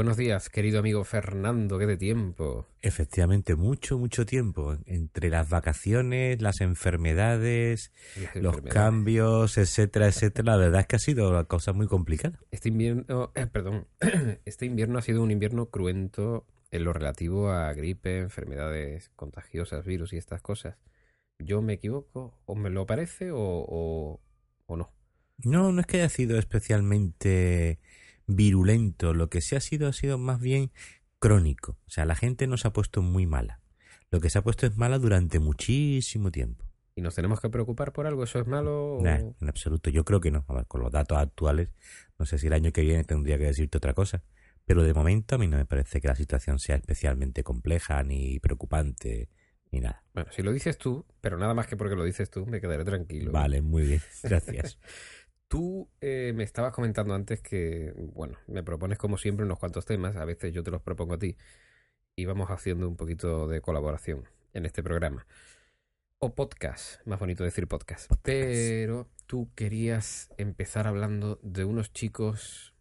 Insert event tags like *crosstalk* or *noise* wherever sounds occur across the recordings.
Buenos días, querido amigo Fernando, qué de tiempo. Efectivamente, mucho, mucho tiempo. Entre las vacaciones, las enfermedades, Las los enfermedades. cambios, etcétera, etcétera. La verdad es que ha sido una cosa muy complicada. Este invierno, eh, perdón, *clears throat* este invierno ha sido un invierno cruento en lo relativo a gripe, enfermedades contagiosas, virus y estas cosas. ¿Yo me equivoco? ¿O me lo parece o, o, o no? No, no es que haya sido especialmente virulento. Lo que sí ha sido ha sido más bien crónico. O sea, la gente no se ha puesto muy mala. Lo que se ha puesto es mala durante muchísimo tiempo. ¿Y nos tenemos que preocupar por algo? ¿Eso es malo? o- Nah, en absoluto. Yo creo que no. A ver, con los datos actuales, no sé si el año que viene tendría que decirte otra cosa. Pero de momento a mí no me parece que la situación sea especialmente compleja ni preocupante ni nada. Bueno, si lo dices tú, pero nada más que porque lo dices tú, me quedaré tranquilo. Vale, muy bien. Gracias. *laughs* Tú eh, me estabas comentando antes que, bueno, me propones como siempre unos cuantos temas, a veces yo te los propongo a ti, y vamos haciendo un poquito de colaboración en este programa. O podcast, más bonito decir podcast. Pero tú querías empezar hablando de unos chicos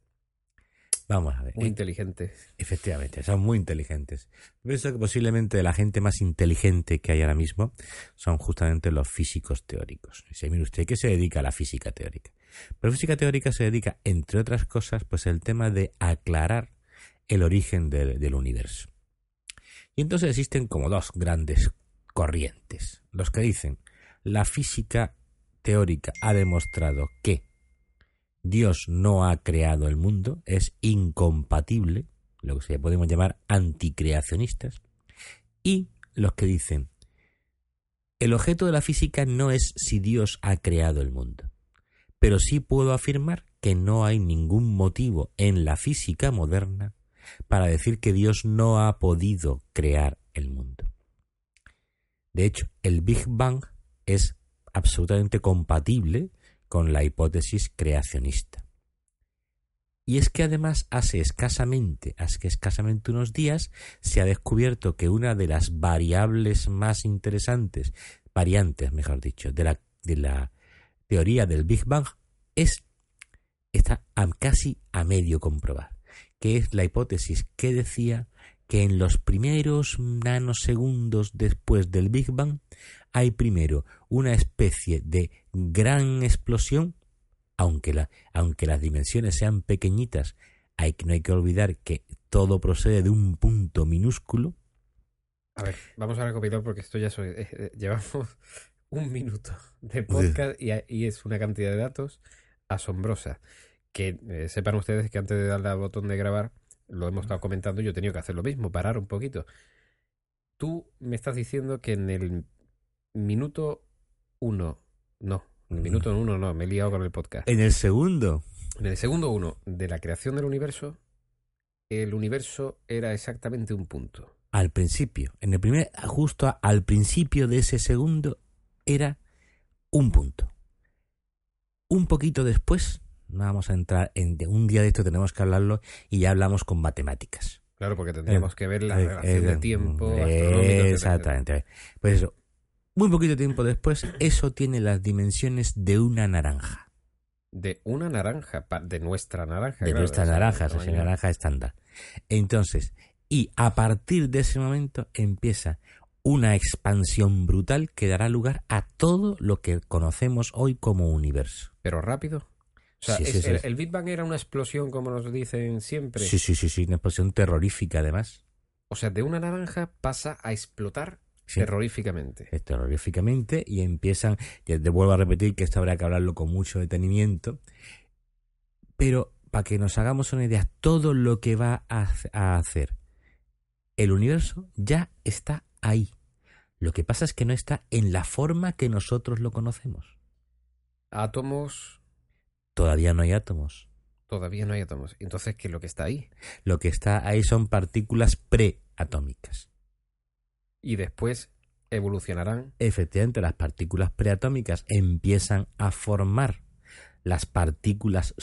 Vamos a ver. muy Eh, inteligentes. Efectivamente, son muy inteligentes. Pienso que posiblemente la gente más inteligente que hay ahora mismo son justamente los físicos teóricos. Dice, mire usted, ¿qué se dedica a la física teórica? Pero física teórica se dedica, entre otras cosas, pues el tema de aclarar el origen del, universo. Y entonces existen como dos grandes corrientes. Los que dicen, la física teórica ha demostrado que Dios no ha creado el mundo, es incompatible, lo que se podemos llamar anticreacionistas, y los que dicen, el objeto de la física no es si Dios ha creado el mundo, pero sí puedo afirmar que no hay ningún motivo en la física moderna para decir que Dios no ha podido crear el mundo. De hecho, el Big Bang es absolutamente compatible con la hipótesis creacionista. Y es que además hace escasamente, hace escasamente unos días, se ha descubierto que una de las variables más interesantes, variantes, mejor dicho, de la, de la teoría del Big Bang es está casi a medio comprobar, que es la hipótesis que decía que en los primeros nanosegundos después del Big Bang hay primero una especie de gran explosión, aunque, la, aunque las dimensiones sean pequeñitas, hay, no hay que olvidar que todo procede de un punto minúsculo. A ver, vamos a recopilar porque esto ya soy, *laughs* eh, eh, llevamos un minuto de podcast y, y es una cantidad de datos asombrosa. Que eh, sepan ustedes que antes de darle al botón de grabar, lo hemos estado comentando, yo he tenido que hacer lo mismo, parar un poquito. Tú me estás diciendo que en el minuto uno, no, en el minuto uno no, me he liado con el podcast. En el segundo, En el segundo uno de la creación del universo, el universo era exactamente un punto. al principio, en el primer, justo al principio de ese segundo, era un punto. Un poquito después, no vamos a entrar en un día de esto tenemos que hablarlo y ya hablamos con matemáticas. Claro, porque tendríamos Eh, que ver la Eh, relación de eh, tiempo. Exactamente. Pues eso, muy poquito tiempo después, eso tiene las dimensiones de una naranja. De una naranja, de nuestra naranja. de claro, nuestra naranja, naranja estándar. Entonces, y a partir de ese momento empieza una expansión brutal que dará lugar a todo lo que conocemos hoy como universo. Pero rápido. O sea, Sí, es- sí, sí. El, el Big Bang era una explosión, como nos dicen siempre. Sí, sí, sí, sí, una explosión terrorífica además. O sea, de una naranja pasa a explotar terroríficamente. Terroríficamente y empiezan, ya te vuelvo a repetir que esto habrá que hablarlo con mucho detenimiento, pero para que nos hagamos una idea, todo lo que va a, a hacer el universo ya está ahí. Lo que pasa es que no está en la forma que nosotros lo conocemos. Átomos, Todavía no hay átomos. todavía no hay átomos. Entonces, ¿qué es lo que está ahí? Lo que está ahí son partículas preatómicas. Y después evolucionarán. Efectivamente, las partículas preatómicas empiezan a formar las partículas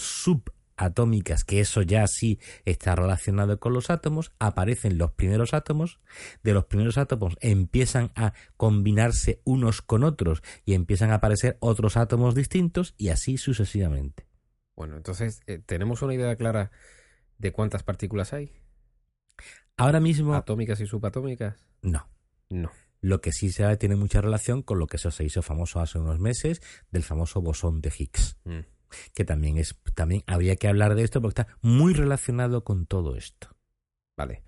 subatómicas, que eso ya sí está relacionado con los átomos, aparecen los primeros átomos, de los primeros átomos empiezan a combinarse unos con otros y empiezan a aparecer otros átomos distintos y así sucesivamente. Bueno, entonces, eh, tenemos una idea clara de cuántas partículas hay? Ahora mismo, ¿Atómicas y subatómicas? no. No. Lo que sí se tiene mucha relación con lo que eso se hizo famoso hace unos meses del famoso bosón de Higgs, Mm. Que también es también habría que hablar de esto porque está muy relacionado con todo esto. Vale.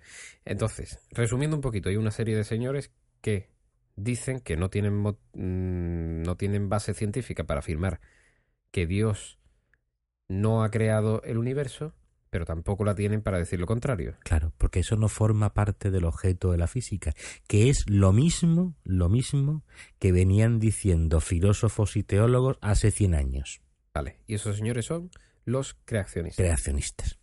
Entonces, resumiendo un poquito, hay una serie de señores que dicen que no tienen, mm, no tienen base científica para afirmar que Dios no ha creado el universo, pero tampoco la tienen para decir lo contrario. Claro, porque eso no forma parte del objeto de la física, que es lo mismo, lo mismo que venían diciendo filósofos y teólogos hace 100 años, Vale. Y esos señores son los creacionistas. creacionistas.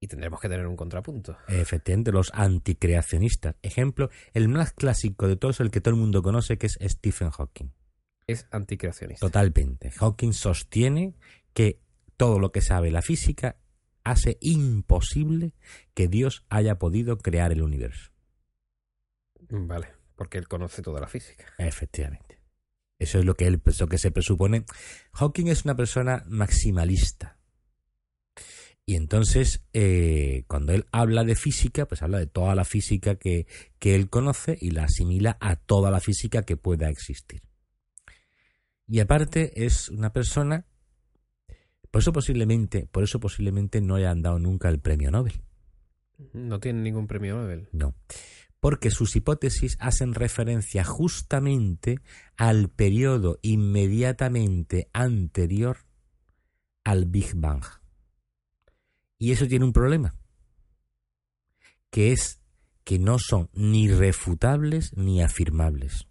y tendremos que tener un contrapunto. Efectivamente, los anticreacionistas. Ejemplo, el más clásico de todos, el que todo el mundo conoce, que es Stephen Hawking. Es anticreacionista. Totalmente. Hawking sostiene que todo lo que sabe la física hace imposible que Dios haya podido crear el universo. Vale. Porque él conoce toda la física. Efectivamente. Eso es lo que él lo que se presupone. Hawking es una persona maximalista. Y entonces, eh, cuando él habla de física, pues habla de toda la física que, que él conoce y la asimila a toda la física que pueda existir. Y aparte es una persona, por eso posiblemente, por eso posiblemente no le han dado nunca el premio Nobel. No tiene ningún premio Nobel. No. Porque sus hipótesis hacen referencia justamente al periodo inmediatamente anterior al Big Bang. Y eso tiene un problema, que es que no son ni refutables ni afirmables.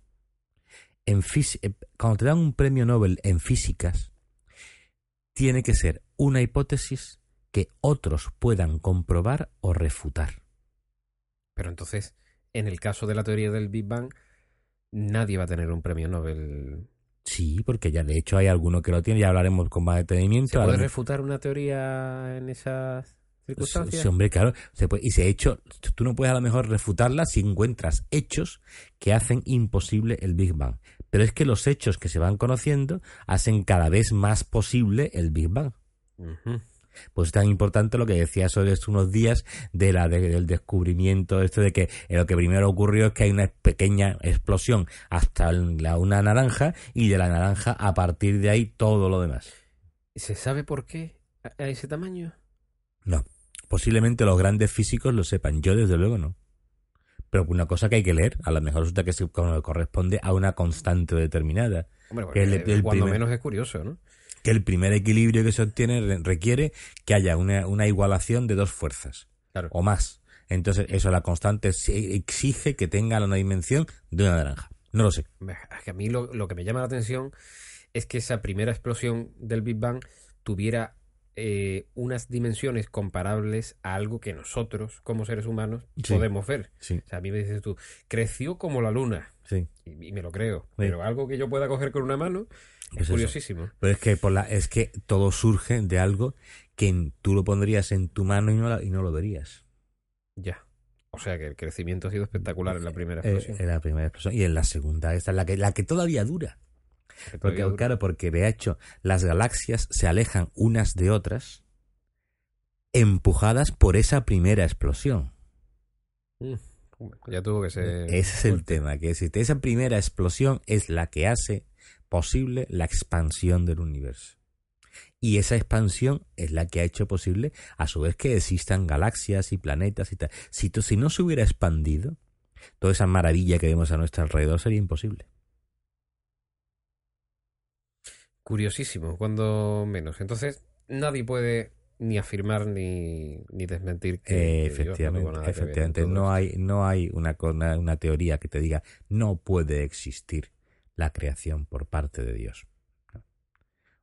En eh, cuando te dan un premio Nobel en físicas, tiene que ser una hipótesis que otros puedan comprobar o refutar. Pero entonces, en el caso de la teoría del Big Bang, nadie va a tener un premio Nobel. Sí, porque ya de hecho hay alguno que lo tiene, ya hablaremos con más detenimiento. ¿Se puede refutar una teoría en esas circunstancias? Sí, hombre, claro. Se puede- y se ha hecho, tú no puedes a lo mejor refutarla si encuentras hechos que hacen imposible el Big Bang. Pero es que los hechos que se van conociendo hacen cada vez más posible el Big Bang. Pues es tan importante lo que decía sobre unos días de la de- del descubrimiento esto de que eh, lo que primero ocurrió es que hay una pequeña explosión hasta la, una naranja y de la naranja a partir de ahí todo lo demás. ¿Se sabe por qué a ese tamaño? No, posiblemente los grandes físicos lo sepan, yo desde luego no. Pero una cosa que hay que leer, a lo mejor resulta que se corresponde a una constante determinada. Hombre, Que el- porque el cuando primer- menos es curioso, ¿no? Que el primer equilibrio que se obtiene re- requiere que haya una, una igualación de dos fuerzas Claro. o más. Entonces, eso, la constante exige que tenga una dimensión de una naranja. No lo sé. Es que a mí lo, lo que me llama la atención es que esa primera explosión del Big Bang tuviera eh, unas dimensiones comparables a algo que nosotros, como seres humanos, Sí. podemos ver. Sí, O sea, a mí me dices tú, creció como la luna. sí. Y, y me lo creo. Pero algo que yo pueda coger con una mano Es eso. curiosísimo. Pero es que, por la, es que todo surge de algo que tú lo pondrías en tu mano y no, la- y no lo verías. Ya. O sea que el crecimiento ha sido espectacular en la primera Eh, explosión. en la primera explosión. Y en la segunda, esta es la que, la que todavía dura. Que Porque, dura. claro, porque de hecho las galaxias se alejan unas de otras empujadas por esa primera explosión. Mm, ya tuvo que ser. Ese es el tema, que es, esa primera explosión es la que hace posible la expansión del universo. Y esa expansión es la que ha hecho posible, a su vez, que existan galaxias y planetas y tal. Si, si no se hubiera expandido, toda esa maravilla que vemos a nuestro alrededor sería imposible. Curiosísimo, cuando menos. Entonces, nadie puede ni afirmar ni, ni desmentir que, Eh, que Dios no efectivamente, que efectivamente. No hay, no hay una, una, una teoría que te diga no puede existir la creación por parte de Dios.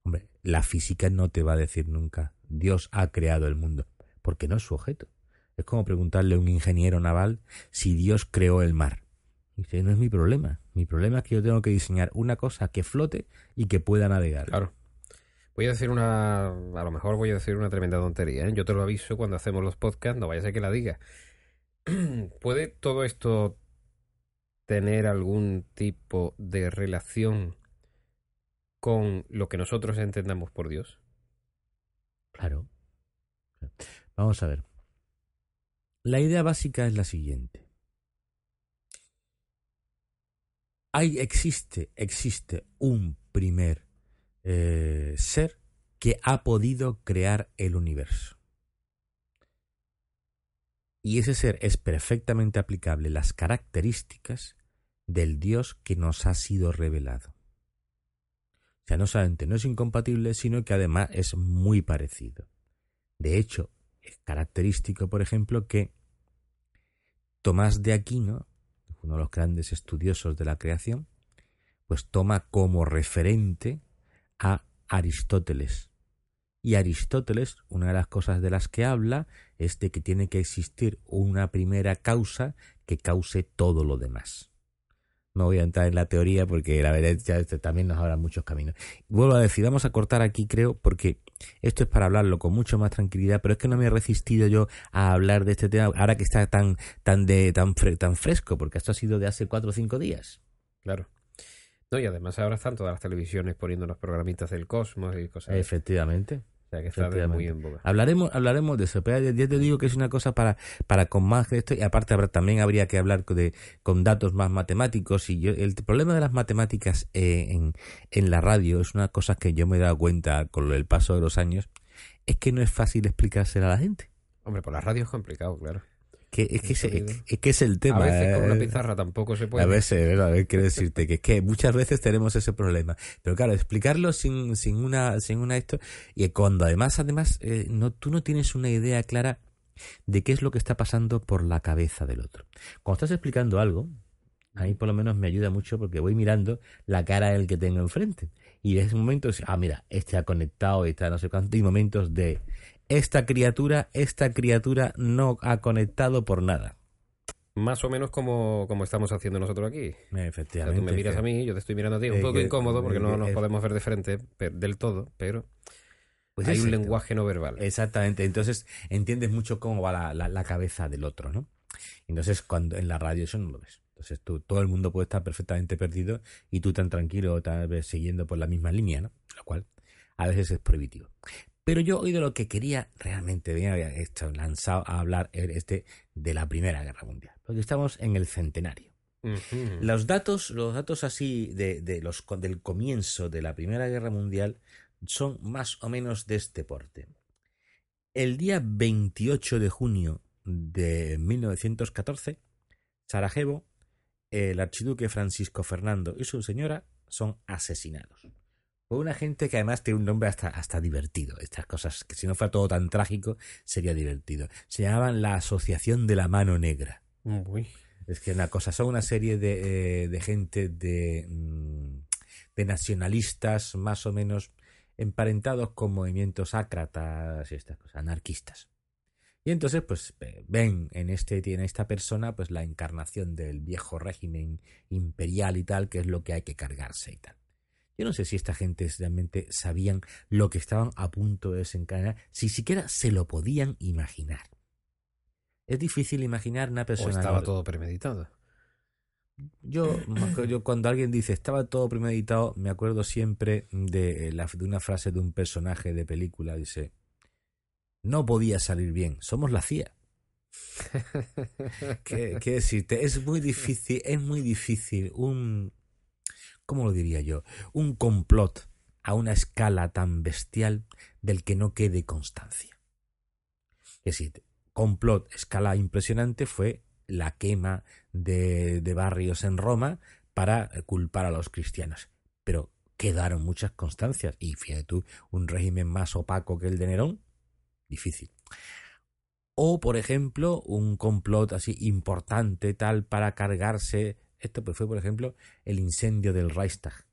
Hombre, la física no te va a decir nunca Dios ha creado el mundo, porque no es su objeto. Es como preguntarle a un ingeniero naval si Dios creó el mar. Y dice, no es mi problema. Mi problema es que yo tengo que diseñar una cosa que flote y que pueda navegar. Claro. Voy a decir una. A lo mejor voy a decir una tremenda tontería. ¿eh? Yo te lo aviso cuando hacemos los podcasts, no vaya a ser que la diga. *clears throat* ¿Puede todo esto tener algún tipo de relación con lo que nosotros entendamos por Dios? Claro. Vamos a ver. La idea básica es la siguiente. Hay, existe, existe un primer eh, ser que ha podido crear el universo. Y ese ser es perfectamente aplicable las características del Dios que nos ha sido revelado. O sea, no solamente no es incompatible, sino que además es muy parecido. De hecho, es característico, por ejemplo, que Tomás de Aquino, uno de los grandes estudiosos de la creación, pues toma como referente a Aristóteles. Y Aristóteles, una de las cosas de las que habla, es de que tiene que existir una primera causa que cause todo lo demás. No voy a entrar en la teoría porque la verdad ya este también nos habla muchos caminos. Vuelvo a decir, vamos a cortar aquí, creo, porque esto es para hablarlo con mucho más tranquilidad, pero es que no me he resistido yo a hablar de este tema ahora que está tan, tan, de, tan, tan fresco, porque esto ha sido de hace cuatro o cinco días. Claro. No, y además ahora están todas las televisiones poniendo los programitas del cosmos y cosas así. Efectivamente. O sea, que está muy en boga. Hablaremos, hablaremos de eso, pero ya te digo que es una cosa para, para con más de esto, y aparte también habría que hablar de, con datos más matemáticos, y yo, el problema de las matemáticas eh, en, en la radio es una cosa que yo me he dado cuenta con el paso de los años, es que no es fácil explicársela a la gente. Hombre, por la radio es complicado, claro. Que, es, que es, que es el tema. A veces con una eh. pizarra tampoco se puede. A veces, a ver, quiero decirte que es que muchas veces tenemos ese problema. Pero claro, explicarlo sin, sin una, sin una esto, y cuando además, además, eh, no, tú no tienes una idea clara de qué es lo que está pasando por la cabeza del otro. Cuando estás explicando algo, a por lo menos me ayuda mucho porque voy mirando la cara del que tengo enfrente. Y en ese momento, ah, mira, este ha conectado y está no sé cuánto, y momentos de esta criatura, esta criatura no ha conectado por nada. Más o menos como, como estamos haciendo nosotros aquí. Efectivamente. tú me miras a mí, yo te estoy mirando a ti. Un poco incómodo porque no nos podemos ver de frente del todo, pero pues hay un lenguaje no verbal. Exactamente. Entonces entiendes mucho cómo va la, la, cabeza del otro, ¿no? Entonces cuando en la radio eso no lo ves. Entonces tú, todo el mundo puede estar perfectamente perdido y tú tan tranquilo, tal vez siguiendo por la misma línea, ¿no? Lo cual a veces es prohibitivo. Pero yo hoy de lo que quería realmente, bien había hecho, lanzado a hablar este de la Primera Guerra Mundial, porque estamos en el centenario. Los datos, los datos así de, de, los, del comienzo de la Primera Guerra Mundial son más o menos de este porte. El día 28 de junio de 1914, Sarajevo, el archiduque Francisco Fernando y su señora son asesinados. Fue una gente que además tiene un nombre hasta, hasta divertido. Estas cosas, que si no fuera todo tan trágico, sería divertido. Se llamaban la Asociación de la Mano Negra. Es que una cosa, son una serie de, eh, de gente de, mm, de nacionalistas más o menos emparentados con movimientos ácratas y estas cosas, anarquistas. Y entonces, pues ven en este en esta persona pues la encarnación del viejo régimen imperial y tal, que es lo que hay que cargarse y tal. Yo no sé si esta gente realmente sabían lo que estaban a punto de desencadenar, si siquiera se lo podían imaginar. Es difícil imaginar una persona. O estaba todo premeditado. Yo, yo, cuando alguien dice estaba todo premeditado, me acuerdo siempre de, la, de una frase de un personaje de película. Dice, no podía salir bien, somos la CIA. *laughs* ¿Qué, ¿Qué, decirte? Es muy difícil, es muy difícil un, ¿cómo lo diría yo? Un complot a una escala tan bestial del que no quede constancia. Es decir, complot, escala impresionante, fue la quema de, de barrios en Roma para culpar a los cristianos. Pero quedaron muchas constancias. Y fíjate tú, un régimen más opaco que el de Nerón, difícil. O, por ejemplo, un complot así importante tal para cargarse esto pues fue, por ejemplo, el incendio del Reichstag,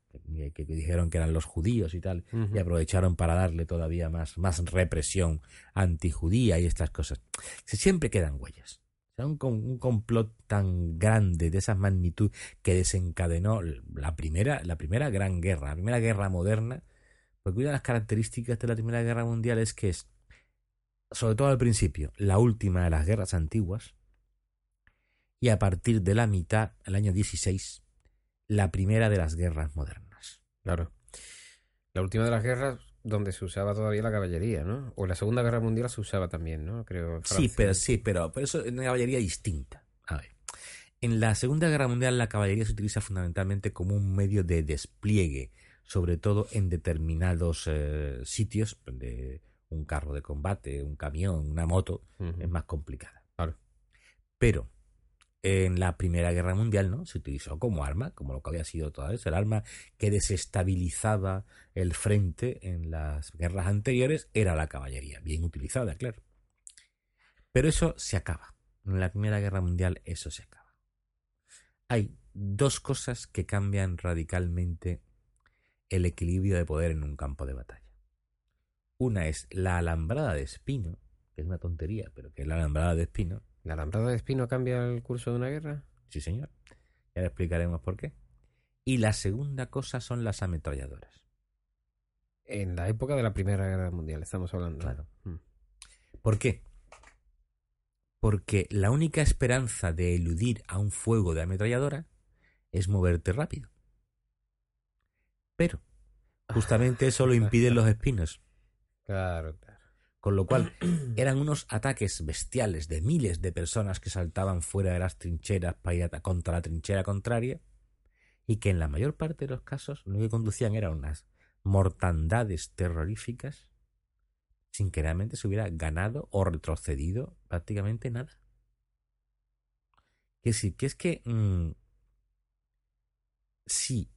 que, dijeron que eran los judíos y tal, y aprovecharon para darle todavía más, más represión antijudía y estas cosas. Siempre quedan huellas. un, un, complot tan grande, de esa magnitud, que desencadenó la primera, la primera gran guerra, la primera guerra moderna, porque una de las características de la Primera Guerra Mundial es que es, sobre todo al principio, la última de las guerras antiguas, y a partir de la mitad, el año 16, la primera de las guerras modernas. Claro. La última de las guerras, donde se usaba todavía la caballería, ¿no? O la Segunda Guerra Mundial se usaba también, ¿no? Creo. Sí, pero sí, pero, pero eso es una caballería distinta. A ver. En la Segunda Guerra Mundial la caballería se utiliza fundamentalmente como un medio de despliegue, sobre todo en determinados eh, sitios donde un carro de combate, un camión, una moto es más complicada. Claro. Pero en la Primera Guerra Mundial, ¿no? Se utilizó como arma, como lo que había sido toda vez, el arma que desestabilizaba el frente en las guerras anteriores era la caballería, bien utilizada, claro. Pero eso se acaba. En la Primera Guerra Mundial eso se acaba. Hay dos cosas que cambian radicalmente el equilibrio de poder en un campo de batalla. Una es la alambrada de espino, que es una tontería, pero que es la alambrada de espino, ¿La alambrada de espino cambia el curso de una guerra? Sí, señor. Ya le explicaremos por qué. Y la segunda cosa son las ametralladoras. En la época de la Primera Guerra Mundial estamos hablando. Claro. Mm. ¿Por qué? Porque la única esperanza de eludir a un fuego de ametralladora es moverte rápido. Pero justamente eso lo *laughs* impiden los espinos. Claro, claro. Con lo cual *clears throat* eran unos ataques bestiales de miles de personas que saltaban fuera de las trincheras para ir contra la trinchera contraria y que en la mayor parte de los casos lo que conducían eran unas mortandades terroríficas sin que realmente se hubiera ganado o retrocedido prácticamente nada. Que sí, que es que mm, si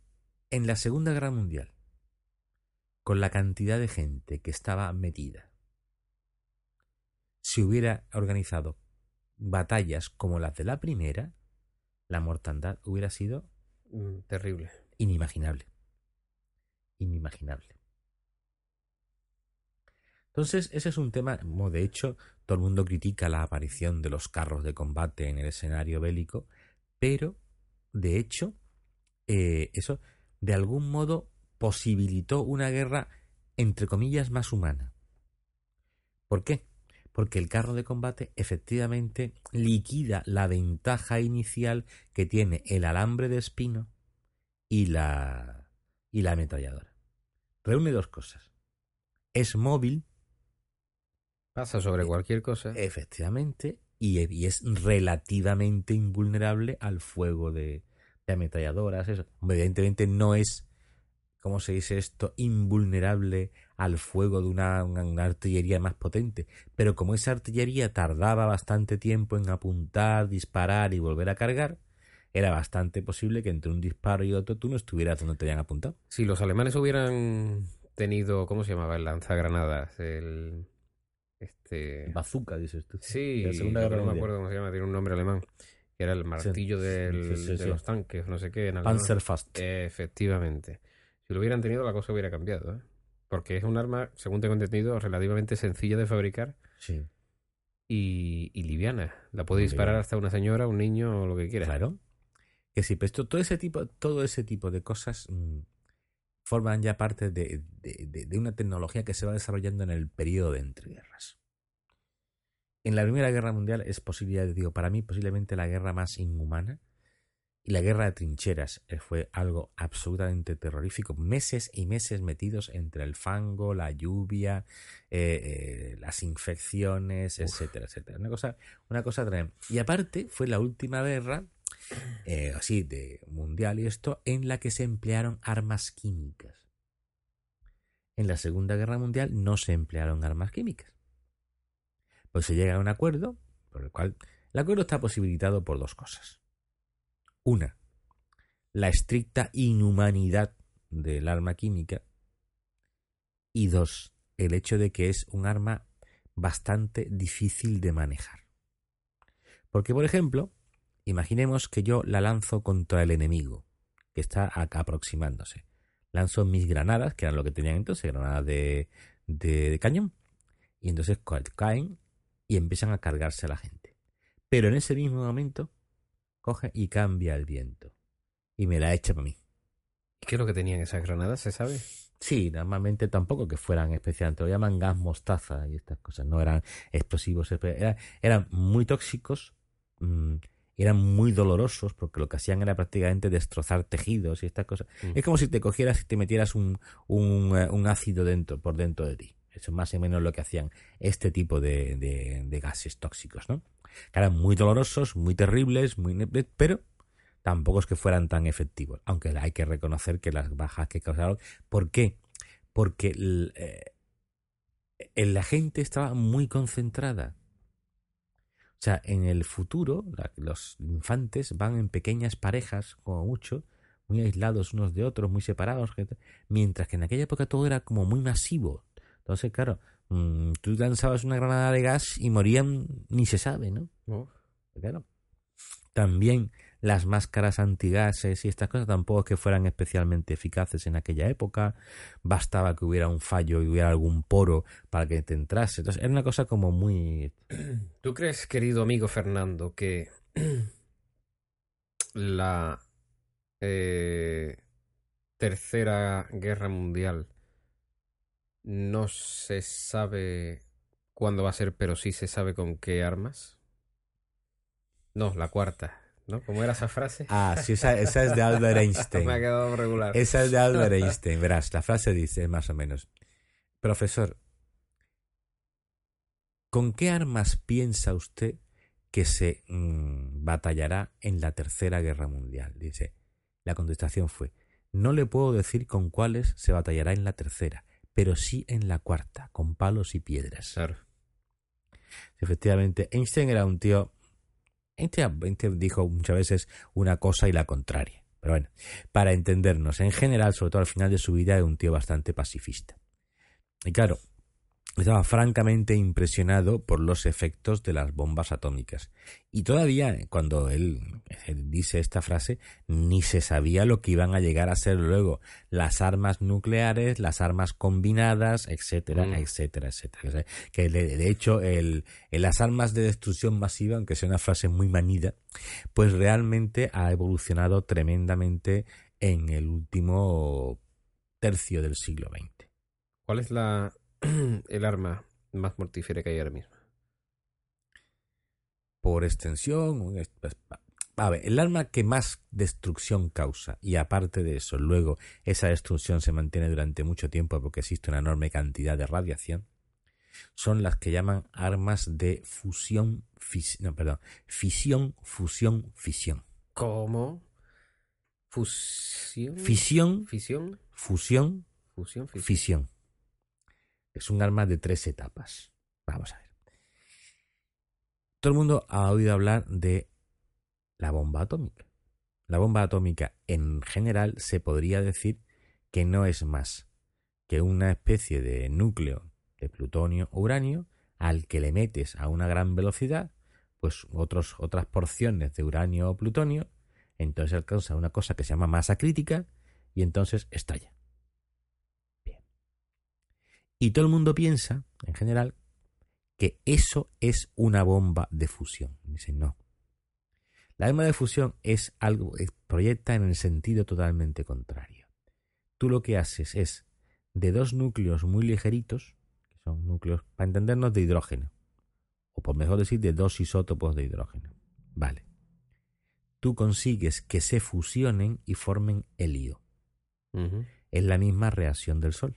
en la Segunda Guerra Mundial, con la cantidad de gente que estaba metida, si hubiera organizado batallas como las de la primera, la mortandad hubiera sido Mm, Terrible. inimaginable. Inimaginable. Entonces, ese es un tema, como de hecho, todo el mundo critica la aparición de los carros de combate en el escenario bélico, pero, de hecho, eh, eso de algún modo posibilitó una guerra, entre comillas, más humana. ¿Por qué? Porque el carro de combate efectivamente liquida la ventaja inicial que tiene el alambre de espino y la, y la ametralladora. Reúne dos cosas. Es móvil, Pasa sobre Eh, cualquier cosa. efectivamente, y, y es relativamente invulnerable al fuego de, de ametralladoras. Eso. Evidentemente no es, ¿cómo se dice esto? Invulnerable al fuego de una, artillería más potente. Pero como esa artillería tardaba bastante tiempo en apuntar, disparar y volver a cargar, era bastante posible que entre un disparo y otro tú no estuvieras donde te habían apuntado. Si los alemanes hubieran tenido, ¿cómo se llamaba? El lanzagranadas. El. Este. Bazooka, dices tú. Sí, la Segunda Guerra no me acuerdo cómo se llama, tiene un nombre alemán. Que era el martillo del- sí, sí, de los tanques, no sé qué. En. Panzerfaust. Efectivamente. Si lo hubieran tenido, la cosa hubiera cambiado. ¿eh? Porque es un arma, según tengo entendido, relativamente sencilla de fabricar Sí. y, y liviana. La puede disparar hasta una señora, un niño o lo que quiera. Claro. Que sí, pero esto, todo ese tipo, todo ese tipo de cosas mm, forman ya parte de, de- de- de una tecnología que se va desarrollando en el periodo de entreguerras. En la Primera Guerra Mundial es posible, digo, para mí posiblemente la guerra más inhumana. Y la guerra de trincheras eh, fue algo absolutamente terrorífico. Meses y meses metidos entre el fango, la lluvia, eh, eh, las infecciones, Uf. etcétera, etcétera. Una cosa, una cosa tremenda. Y aparte, fue la última guerra, eh, así, de mundial y esto, en la que se emplearon armas químicas. En la Segunda Guerra Mundial no se emplearon armas químicas. Pues se llega a un acuerdo, por el cual el acuerdo está posibilitado por dos cosas. Una, la estricta inhumanidad del arma química. Y dos, el hecho de que es un arma bastante difícil de manejar. Porque, por ejemplo, imaginemos que yo la lanzo contra el enemigo, que está aproximándose. Lanzo mis granadas, que eran lo que tenían entonces, granadas de, de, de cañón, y entonces ca- caen y empiezan a cargarse a la gente. Pero en ese mismo momento coge y cambia el viento y me la echa para mí. ¿Qué es lo que tenían esas granadas? ¿Se sabe? Sí, normalmente tampoco que fueran especialmente, lo llaman gas mostaza y estas cosas, no eran explosivos, eran muy tóxicos mm, eran muy dolorosos porque lo que hacían era prácticamente destrozar tejidos y estas cosas. Mm. Es como si te cogieras y te metieras un, un, eh, un ácido dentro, por dentro de ti. Eso es más o menos lo que hacían este tipo de, de, de gases tóxicos, ¿no? Que eran muy dolorosos, muy terribles, muy pero tampoco es que fueran tan efectivos. Aunque hay que reconocer que las bajas que causaron. ¿Por qué? Porque eh, la gente estaba muy concentrada. O sea, en el futuro, los infantes van en pequeñas parejas, como mucho, muy aislados unos de otros, muy separados, mientras que en aquella época todo era como muy masivo. Entonces, claro, mm, tú lanzabas una granada de gas y morían, ni se sabe, ¿no? Claro. También las máscaras antigases y estas cosas tampoco es que fueran especialmente eficaces en aquella época. Bastaba que hubiera un fallo y hubiera algún poro para que te entrase. Entonces era una cosa como muy... ¿Tú crees, querido amigo Fernando, que la eh, Tercera Guerra Mundial no se sabe cuándo va a ser, pero sí se sabe con qué armas? No, la cuarta, ¿no? ¿Cómo era esa frase? Ah, sí, esa, esa es de Albert *laughs* Einstein. Me ha quedado regular. Esa es de Albert *laughs* Einstein. Verás, la frase dice más o menos. Profesor, ¿con qué armas piensa usted que se mm, batallará en la Tercera Guerra Mundial? Dice, la contestación fue, no le puedo decir con cuáles se batallará en la tercera, pero sí en la cuarta, con palos y piedras. Claro. Efectivamente, Einstein era un tío. Einstein, Einstein dijo muchas veces una cosa y la contraria. Pero bueno, para entendernos, en general, sobre todo al final de su vida, era un tío bastante pacifista. Y claro, estaba francamente impresionado por los efectos de las bombas atómicas. Y todavía, cuando él, él dice esta frase, ni se sabía lo que iban a llegar a ser luego las armas nucleares, las armas combinadas, etcétera, Mm. etcétera, etcétera. O sea, que de, de hecho, el, el- las armas de destrucción masiva, aunque sea una frase muy manida, pues realmente ha evolucionado tremendamente en el último tercio del siglo XX. ¿Cuál es la *clears throat* el arma más mortífera que hay ahora mismo? por extensión. A ver, el arma que más destrucción causa, y aparte de eso, luego esa destrucción se mantiene durante mucho tiempo porque existe una enorme cantidad de radiación, son las que llaman armas de fusión, fis- no, perdón, fisión, fusión, fisión. ¿Cómo? Fusión. Fisión, Fisión. fusión, Fusión. Fisión. fisión. Es un arma de tres etapas. Vamos a ver. Todo el mundo ha oído hablar de la bomba atómica. La bomba atómica en general se podría decir que no es más que una especie de núcleo de plutonio o uranio al que le metes a una gran velocidad pues otros, otras porciones de uranio o plutonio, entonces alcanza una cosa que se llama masa crítica y entonces estalla. Bien. Y todo el mundo piensa, en general, que eso es una bomba de fusión. Dicen, no. La bomba de fusión es algo, es- proyecta en el sentido totalmente contrario. Tú lo que haces es de dos núcleos muy ligeritos, que son núcleos, para entendernos, de hidrógeno, o por mejor decir, de dos isótopos de hidrógeno. Vale. Tú consigues que se fusionen y formen helio. Es la misma reacción del Sol.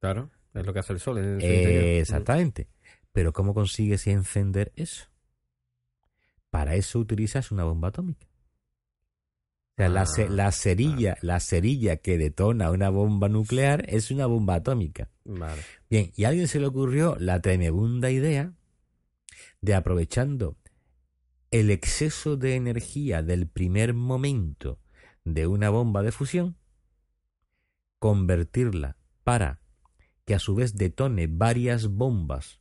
Claro, es lo que hace el sol en Eh, interior. exactamente. Pero ¿cómo consigues encender eso? Para eso utilizas una bomba atómica. O sea, la, Ah, la cerilla, la cerilla que detona una bomba nuclear es una bomba atómica. Vale. Bien, y a alguien se le ocurrió la tremenda idea de aprovechando el exceso de energía del primer momento de una bomba de fusión, convertirla para que a su vez detone varias bombas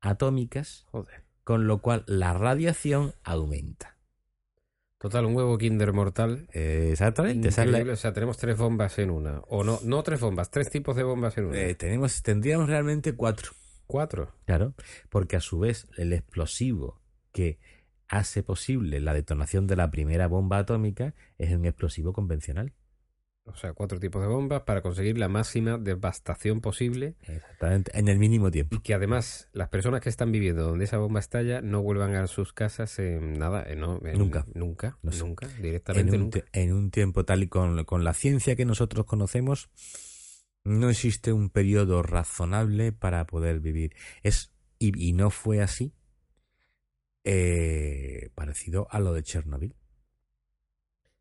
atómicas, Joder. Con lo cual la radiación aumenta. Total, un huevo Kinder mortal. Eh, exactamente. Increíble. O sea, tenemos tres bombas en una. O no, no tres bombas, tres tipos de bombas en una. eh, tenemos, tendríamos realmente cuatro. Cuatro. Claro, porque a su vez el explosivo que hace posible la detonación de la primera bomba atómica es un explosivo convencional. O sea, cuatro tipos de bombas para conseguir la máxima devastación posible. Exactamente, en el mínimo tiempo. Y que además las personas que están viviendo donde esa bomba estalla no vuelvan a sus casas en nada, en, no, en, Nunca. Nunca, No sé. nunca, En directamente un, nunca. en un tiempo tal y con, con la ciencia que nosotros conocemos, no existe un periodo razonable para poder vivir. Es, y, y no fue así, eh, parecido a lo de Chernobyl.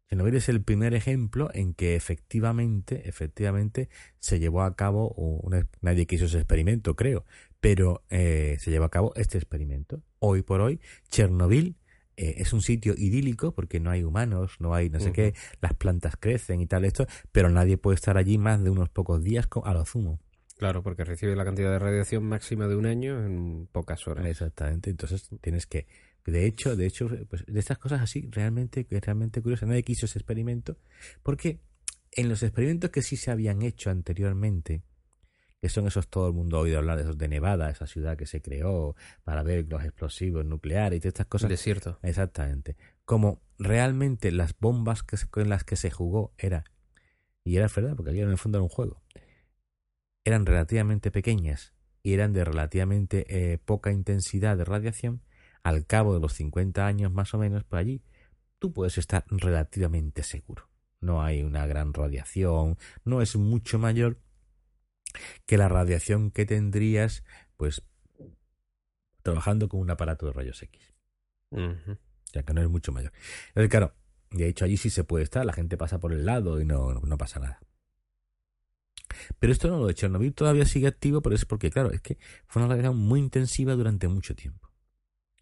Chernobyl es el primer ejemplo en que efectivamente, efectivamente, se llevó a cabo un, nadie quiso ese experimento, creo, pero eh, se llevó a cabo este experimento. Hoy por hoy, Chernobyl eh, es un sitio idílico porque no hay humanos, no hay no sé qué, las plantas crecen y tal esto, pero nadie puede estar allí más de unos pocos días a lo sumo. Claro, porque recibe la cantidad de radiación máxima de un año en pocas horas. Exactamente, entonces tienes que de hecho, de hecho, pues de estas cosas así realmente realmente curioso, nadie quiso ese experimento porque en los experimentos que sí se habían hecho anteriormente, que son esos todo el mundo ha oído hablar de esos de Nevada, esa ciudad que se creó para ver los explosivos nucleares y todas estas cosas. Desierto. Exactamente. Como realmente las bombas que con las que se jugó era, y era verdad, porque aquí en el fondo era un juego, eran relativamente pequeñas y eran de relativamente eh, poca intensidad de radiación, al cabo de los 50 años más o menos por allí, tú puedes estar relativamente seguro. No hay una gran radiación, no es mucho mayor que la radiación que tendrías, pues, trabajando con un aparato de rayos X. Ujú. O sea, que no es mucho mayor. Entonces, claro, de hecho allí sí se puede estar, la gente pasa por el lado y no, no, no pasa nada. Pero esto no, lo de Chernobyl todavía sigue activo, pero es porque, claro, es que fue una radiación muy intensiva durante mucho tiempo.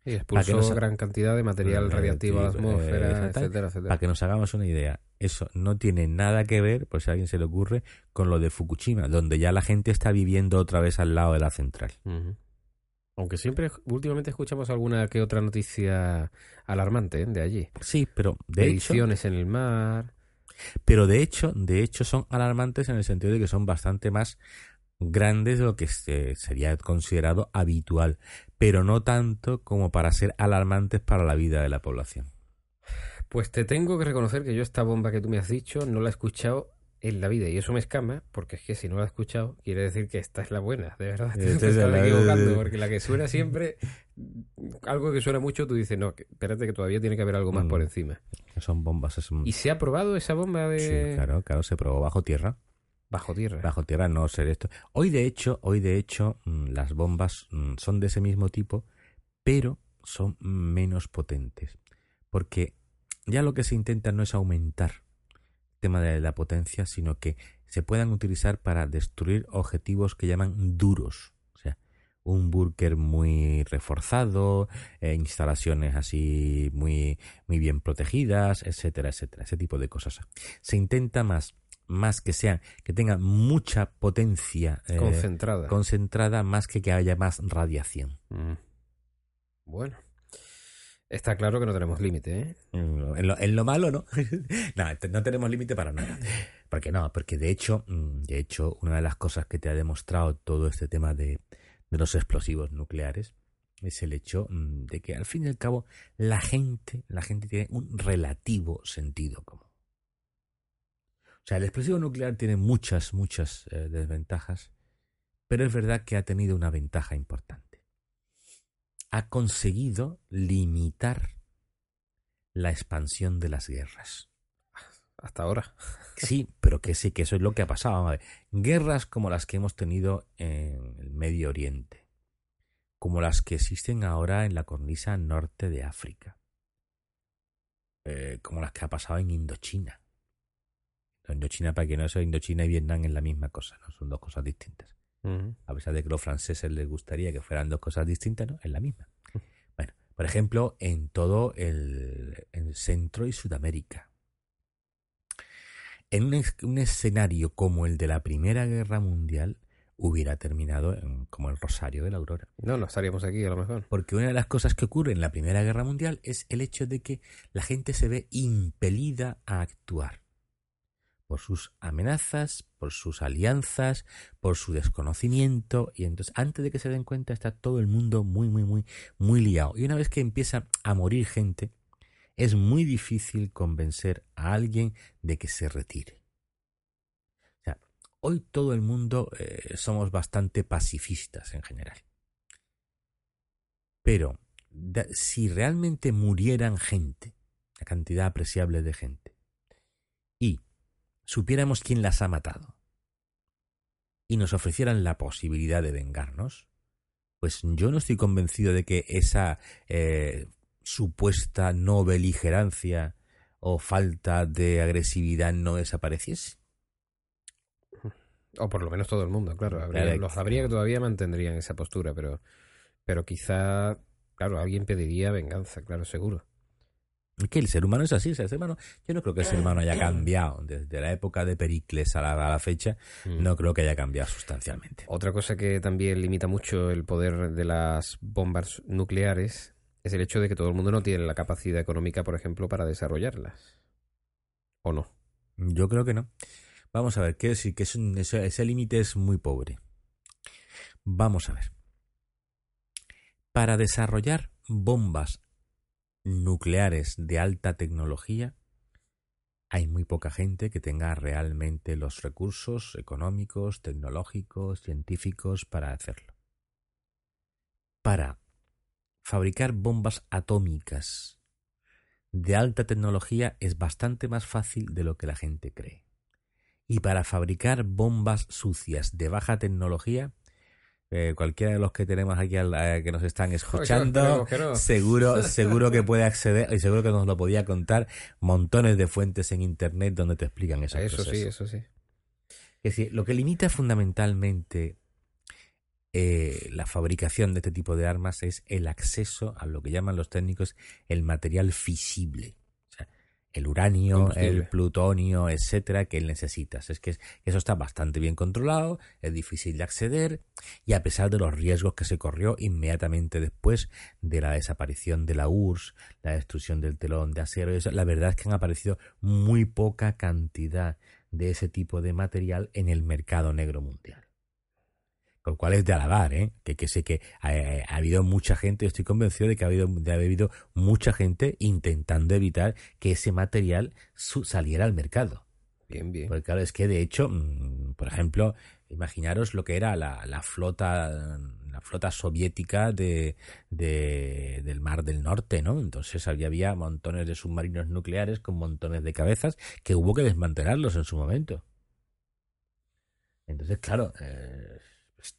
Y expulsó que no se- gran cantidad de material Radiactivo, a la eh, atmósfera, exactamente. etcétera, etcétera. Para que nos hagamos una idea, eso no tiene nada que ver, por si a alguien se le ocurre, con lo de Fukushima, donde ya la gente está viviendo otra vez al lado de la central. Aunque siempre, últimamente escuchamos alguna que otra noticia alarmante ¿eh? de allí. Sí, pero de hecho, Ediciones en el mar. pero de hecho, de hecho son alarmantes en el sentido de que son bastante más grandes de lo que se- sería considerado habitual, pero no tanto como para ser alarmantes para la vida de la población. Pues te tengo que reconocer que yo esta bomba que tú me has dicho no la he escuchado en la vida y eso me escama porque es que si no la he escuchado quiere decir que esta es la buena, de verdad. Te *laughs* Esta es estás la- equivocando porque la que suena *laughs* siempre, algo que suena mucho, tú dices, no, espérate que todavía tiene que haber algo más Mm. por encima. Son bombas, es un- ¿Y se ha probado esa bomba de Sí, claro, claro, se probó bajo tierra. Bajo tierra? Bajo tierra no ser esto. Hoy de hecho, hoy de hecho, mm, las bombas mm, son de ese mismo tipo, pero son menos potentes. Porque ya lo que se intenta no es aumentar el tema de la potencia, sino que se puedan utilizar para destruir objetivos que llaman duros. O sea, un búnker muy reforzado, eh, instalaciones así muy, muy bien protegidas, etcétera, etcétera. Ese tipo de cosas. Se intenta más, más que sean, que tengan mucha potencia eh, Concentrada. concentrada, más que que haya más radiación. Mm. Bueno. Está claro que no tenemos límite, ¿eh? Mm, En lo, en lo malo, ¿no? *laughs* no, te- no tenemos límite para nada. ¿Por qué no? Porque de hecho, mm, de hecho, una de las cosas que te ha demostrado todo este tema de, de los explosivos nucleares es el hecho de que al fin y al cabo la gente, la gente tiene un relativo sentido común. O sea, el explosivo nuclear tiene muchas, muchas eh, desventajas, pero es verdad que ha tenido una ventaja importante. Ha conseguido limitar la expansión de las guerras. Hasta ahora. Sí, pero que sí, que eso es lo que ha pasado. Vamos a ver. Guerras como las que hemos tenido en el Medio Oriente, como las que existen ahora en la cornisa norte de África, eh, como las que ha pasado en Indochina. Indochina, para que no eso, Indochina y Vietnam es la misma cosa, ¿no? Son dos cosas distintas. A pesar de que a los franceses les gustaría que fueran dos cosas distintas, ¿no? Es la misma. *laughs* Bueno, por ejemplo, en todo el, en Centro y Sudamérica. En un, es- un escenario como el de la Primera Guerra Mundial, hubiera terminado en- como el Rosario de la Aurora. No, no estaríamos aquí a lo mejor. Porque una de las cosas que ocurre en la Primera Guerra Mundial es el hecho de que la gente se ve impelida a actuar por sus amenazas, por sus alianzas, por su desconocimiento y entonces antes de que se den cuenta está todo el mundo muy muy muy muy liado y una vez que empieza a morir gente es muy difícil convencer a alguien de que se retire. hoy todo el mundo eh, somos bastante pacifistas en general. Pero si realmente murieran gente, la cantidad apreciable de gente, supiéramos quién las ha matado, y nos ofrecieran la posibilidad de vengarnos, pues yo no estoy convencido de que esa eh, supuesta no beligerancia o falta de agresividad no desapareciese. O por lo menos todo el mundo, claro. los habría que todavía mantendrían esa postura, pero, pero quizá, claro, alguien pediría venganza, claro, seguro. Es que el ser humano es así, el ser humano, yo no creo que el ser humano haya cambiado desde la época de Pericles a la, fecha, mm. no creo que haya cambiado sustancialmente. Otra cosa que también limita mucho el poder de las bombas nucleares es el hecho de que todo el mundo no tiene la capacidad económica, por ejemplo, para desarrollarlas. ¿O no? Yo creo que no. Vamos a ver, ¿qué decir? Que ese límite es muy pobre. Vamos a ver. Para desarrollar bombas nucleares de alta tecnología, hay muy poca gente que tenga realmente los recursos económicos, tecnológicos, científicos para hacerlo. Para fabricar bombas atómicas de alta tecnología es bastante más fácil de lo que la gente cree. Y para fabricar bombas sucias de baja tecnología eh, cualquiera de los que tenemos aquí eh, que nos están escuchando, seguro, *laughs* seguro que puede acceder y seguro que nos lo podía contar montones de fuentes en internet donde te explican eso. Eso sí, eso sí. Es decir, lo que limita fundamentalmente eh, la fabricación de este tipo de armas es el acceso a lo que llaman los técnicos el material fisible el uranio, el plutonio, etcétera, que necesitas. Es que eso está bastante bien controlado, es difícil de acceder y a pesar de los riesgos que se corrió inmediatamente después de la desaparición de la URSS, la destrucción del telón de acero, la verdad es que han aparecido muy poca cantidad de ese tipo de material en el mercado negro mundial lo cual es de alabar, ¿eh? que, sé que ha, habido mucha gente, estoy convencido de que ha habido, de habido mucha gente intentando evitar que ese material saliera al mercado. Bien, bien. Porque claro, es que de hecho, mm, por ejemplo, imaginaros lo que era la, flota la flota soviética de, del Mar del Norte, ¿no? Entonces había, había montones de submarinos nucleares con montones de cabezas que hubo que desmantelarlos en su momento. Entonces, claro, eh,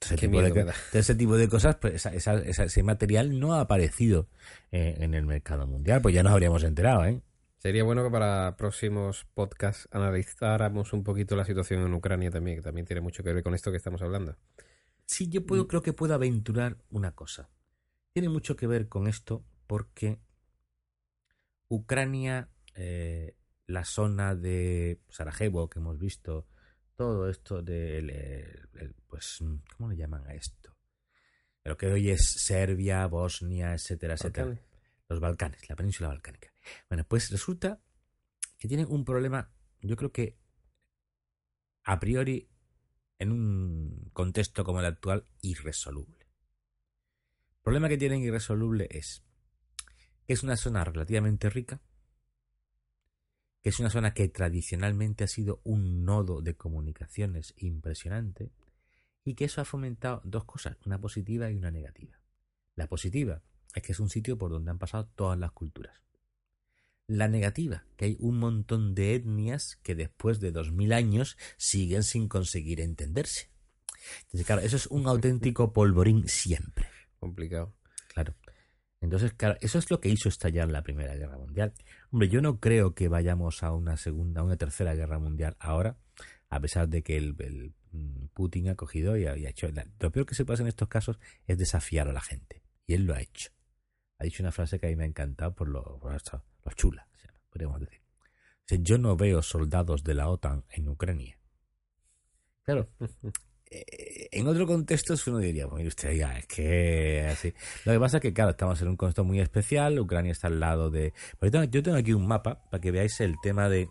ese tipo, de, ese tipo de cosas, pues ese material no ha aparecido eh, en el mercado mundial, pues ya nos habríamos enterado, ¿eh? Sería bueno que para próximos podcasts analizáramos un poquito la situación en Ucrania también, que también tiene mucho que ver con esto que estamos hablando. Sí, yo puedo, mm. creo que puedo aventurar una cosa. Tiene mucho que ver con esto porque Ucrania, eh, la zona de Sarajevo que hemos visto, todo esto de, pues, ¿cómo le llaman a esto? Lo que hoy es Serbia, Bosnia, etcétera, etcétera. Los Balcanes, la península balcánica. Bueno, pues resulta que tienen un problema, yo creo que a priori, en un contexto como el actual, irresoluble. El problema que tienen irresoluble es que es una zona relativamente rica, que es una zona que tradicionalmente ha sido un nodo de comunicaciones impresionante y que eso ha fomentado dos cosas, una positiva y una negativa. La positiva es que es un sitio por donde han pasado todas las culturas. La negativa, que hay un montón de etnias que después de dos mil años siguen sin conseguir entenderse. Entonces, claro, eso es un auténtico polvorín siempre. Complicado. Claro. Entonces, claro, eso es lo que hizo estallar la Primera Guerra Mundial. Hombre, yo no creo que vayamos a una segunda, a una tercera guerra mundial ahora, a pesar de que el, mm, Putin ha cogido y ha, hecho. Lo peor que se pasa en estos casos es desafiar a la gente. Y él lo ha hecho. Ha dicho una frase que a mí me ha encantado por lo, por chula, podríamos decir. Yo no veo soldados de la OTAN en Ucrania. Claro, *laughs* en otro contexto uno diría, bueno, usted ya, es que así. Lo que pasa es que, claro, estamos en un contexto muy especial, Ucrania está al lado de... yo tengo aquí un mapa para que veáis el tema de...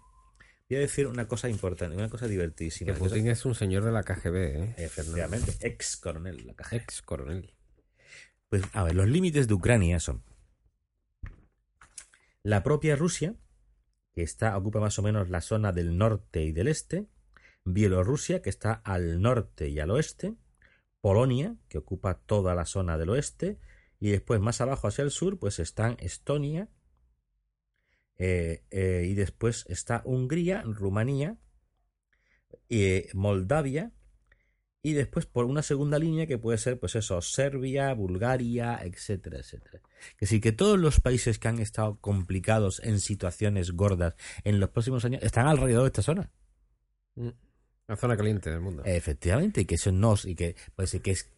Voy a decir una cosa importante, una cosa divertidísima. Que Putin es un señor de la KGB, ¿eh? Efectivamente, ex coronel la KGB. Ex coronel. Pues, a ver, los límites de Ucrania son la propia Rusia, que está, ocupa más o menos la zona del norte y del este, Bielorrusia, que está al norte y al oeste, Polonia, que ocupa toda la zona del oeste, y después más abajo hacia el sur, pues están Estonia, eh, eh, y después está Hungría, Rumanía, eh, Moldavia, y después por una segunda línea que puede ser, pues eso, Serbia, Bulgaria, etcétera, etcétera. Que sí, que todos los países que han estado complicados en situaciones gordas en los próximos años están alrededor de esta zona. Mm. La zona caliente del mundo. Efectivamente, y que eso no, y que, pues, que es,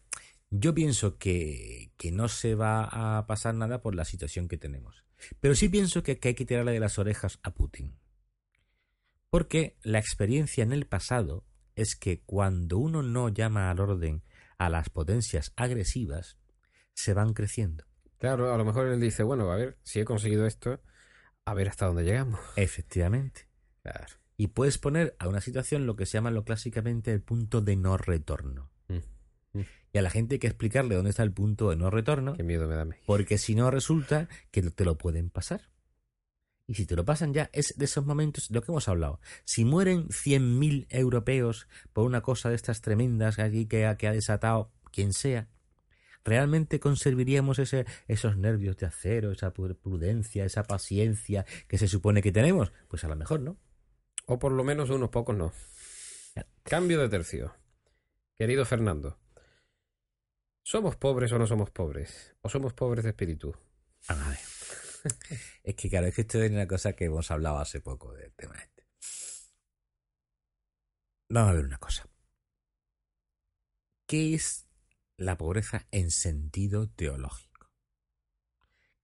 yo pienso que, que no se va a pasar nada por la situación que tenemos. Pero sí pienso que, que hay que tirarle de las orejas a Putin. Porque la experiencia en el pasado es que cuando uno no llama al orden a las potencias agresivas, se van creciendo. Claro, a lo mejor él dice, bueno, a ver, si he conseguido esto, a ver hasta dónde llegamos. Efectivamente. Claro. Y puedes poner a una situación lo que se llama lo clásicamente el punto de no retorno. Mm, mm. Y a la gente hay que explicarle dónde está el punto de no retorno, Qué miedo me da porque si no resulta que te lo pueden pasar. Y si te lo pasan ya, es de esos momentos de lo que hemos hablado. Si mueren 100.000 europeos por una cosa de estas tremendas allí que ha, que ha desatado quien sea, ¿realmente conservaríamos ese, esos nervios de acero, esa prudencia, esa paciencia que se supone que tenemos? Pues a lo mejor no. O por lo menos unos pocos no. Cambio de tercio. Querido Fernando, ¿somos pobres o no somos pobres? ¿O somos pobres de espíritu? A ver. *laughs* es que claro, es que esto es una cosa que hemos hablado hace poco del tema este. Vamos a ver una cosa. ¿Qué es la pobreza en sentido teológico?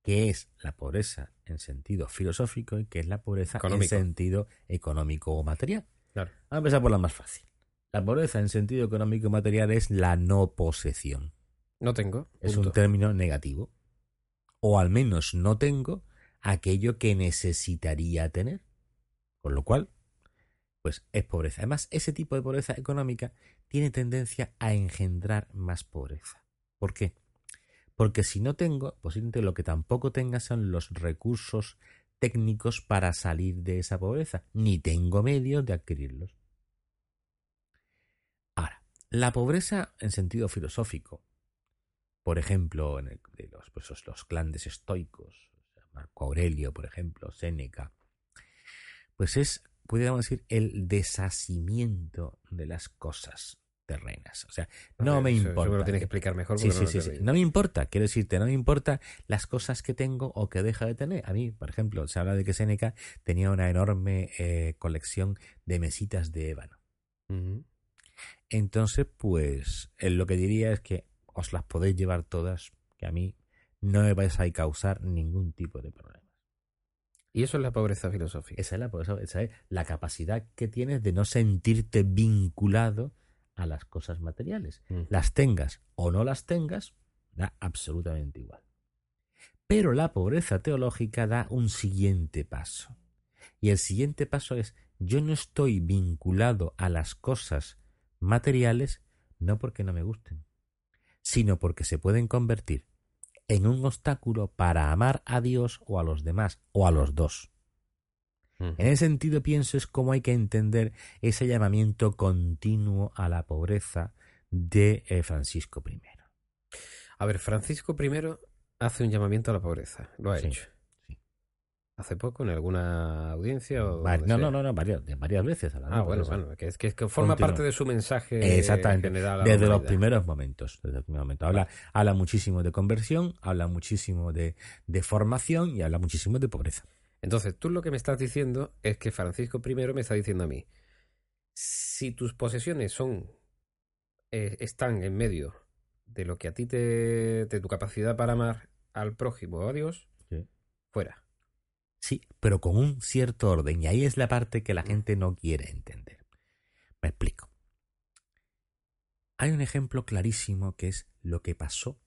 ¿Qué es la pobreza en sentido filosófico y qué es la pobreza Económico. en sentido económico o material? Claro. Vamos a empezar por la más fácil. La pobreza en sentido económico y material es la no posesión. No tengo. Es punto. un término negativo. O al menos no tengo aquello que necesitaría tener. Con lo cual, pues es pobreza. Además, ese tipo de pobreza económica tiene tendencia a engendrar más pobreza. ¿Por qué? Porque si no tengo, posiblemente lo que tampoco tenga son los recursos técnicos para salir de esa pobreza, ni tengo medios de adquirirlos. Ahora, la pobreza en sentido filosófico, por ejemplo, en de los, pues, los- grandes estoicos, Marco Aurelio, por ejemplo, Séneca, pues es, podríamos decir, el deshacimiento de las cosas terrenas. O sea, no ver, me eso- importa. Eso me lo tienes que explicar mejor. Sí, sí, no sí, sí. No me importa, quiero decirte, no me importa las cosas que tengo o que deja de tener. A mí, por ejemplo, se habla de que Séneca tenía una enorme eh, colección de mesitas de ébano. Entonces, pues, él lo que diría es que os las podéis llevar todas, que a mí no me vais a causar ningún tipo de problema. Y eso es la pobreza filosófica. Esa es la, esa es la capacidad que tienes de no sentirte vinculado a las cosas materiales. Ujú. Las tengas o no las tengas, da absolutamente igual. Pero la pobreza teológica da un siguiente paso. Y el siguiente paso es, yo no estoy vinculado a las cosas materiales no porque no me gusten, sino porque se pueden convertir en un obstáculo para amar a Dios o a los demás, o a los dos. En ese sentido pienso es cómo hay que entender ese llamamiento continuo a la pobreza de eh, Francisco I. A ver, Francisco I hace un llamamiento a la pobreza. Lo ha Sí, hecho. sí. ¿Hace poco en alguna audiencia? O no, no, no, no, varias, varias veces. hablando Ah, por bueno, bueno, que es que, forma parte de su mensaje Exactamente. general. a la Desde los primeros momentos. Desde el primer momento. Habla, habla muchísimo de conversión, habla muchísimo de, de formación y habla muchísimo de pobreza. Entonces, tú lo que me estás diciendo es que Francisco I me está diciendo a mí, si tus posesiones son eh, están en medio de lo que a ti te de tu capacidad para amar al prójimo o a Dios, Sí. fuera. Sí, pero con un cierto orden. Y ahí es la parte que la gente no quiere entender. Me explico. Hay un ejemplo clarísimo que es lo que pasó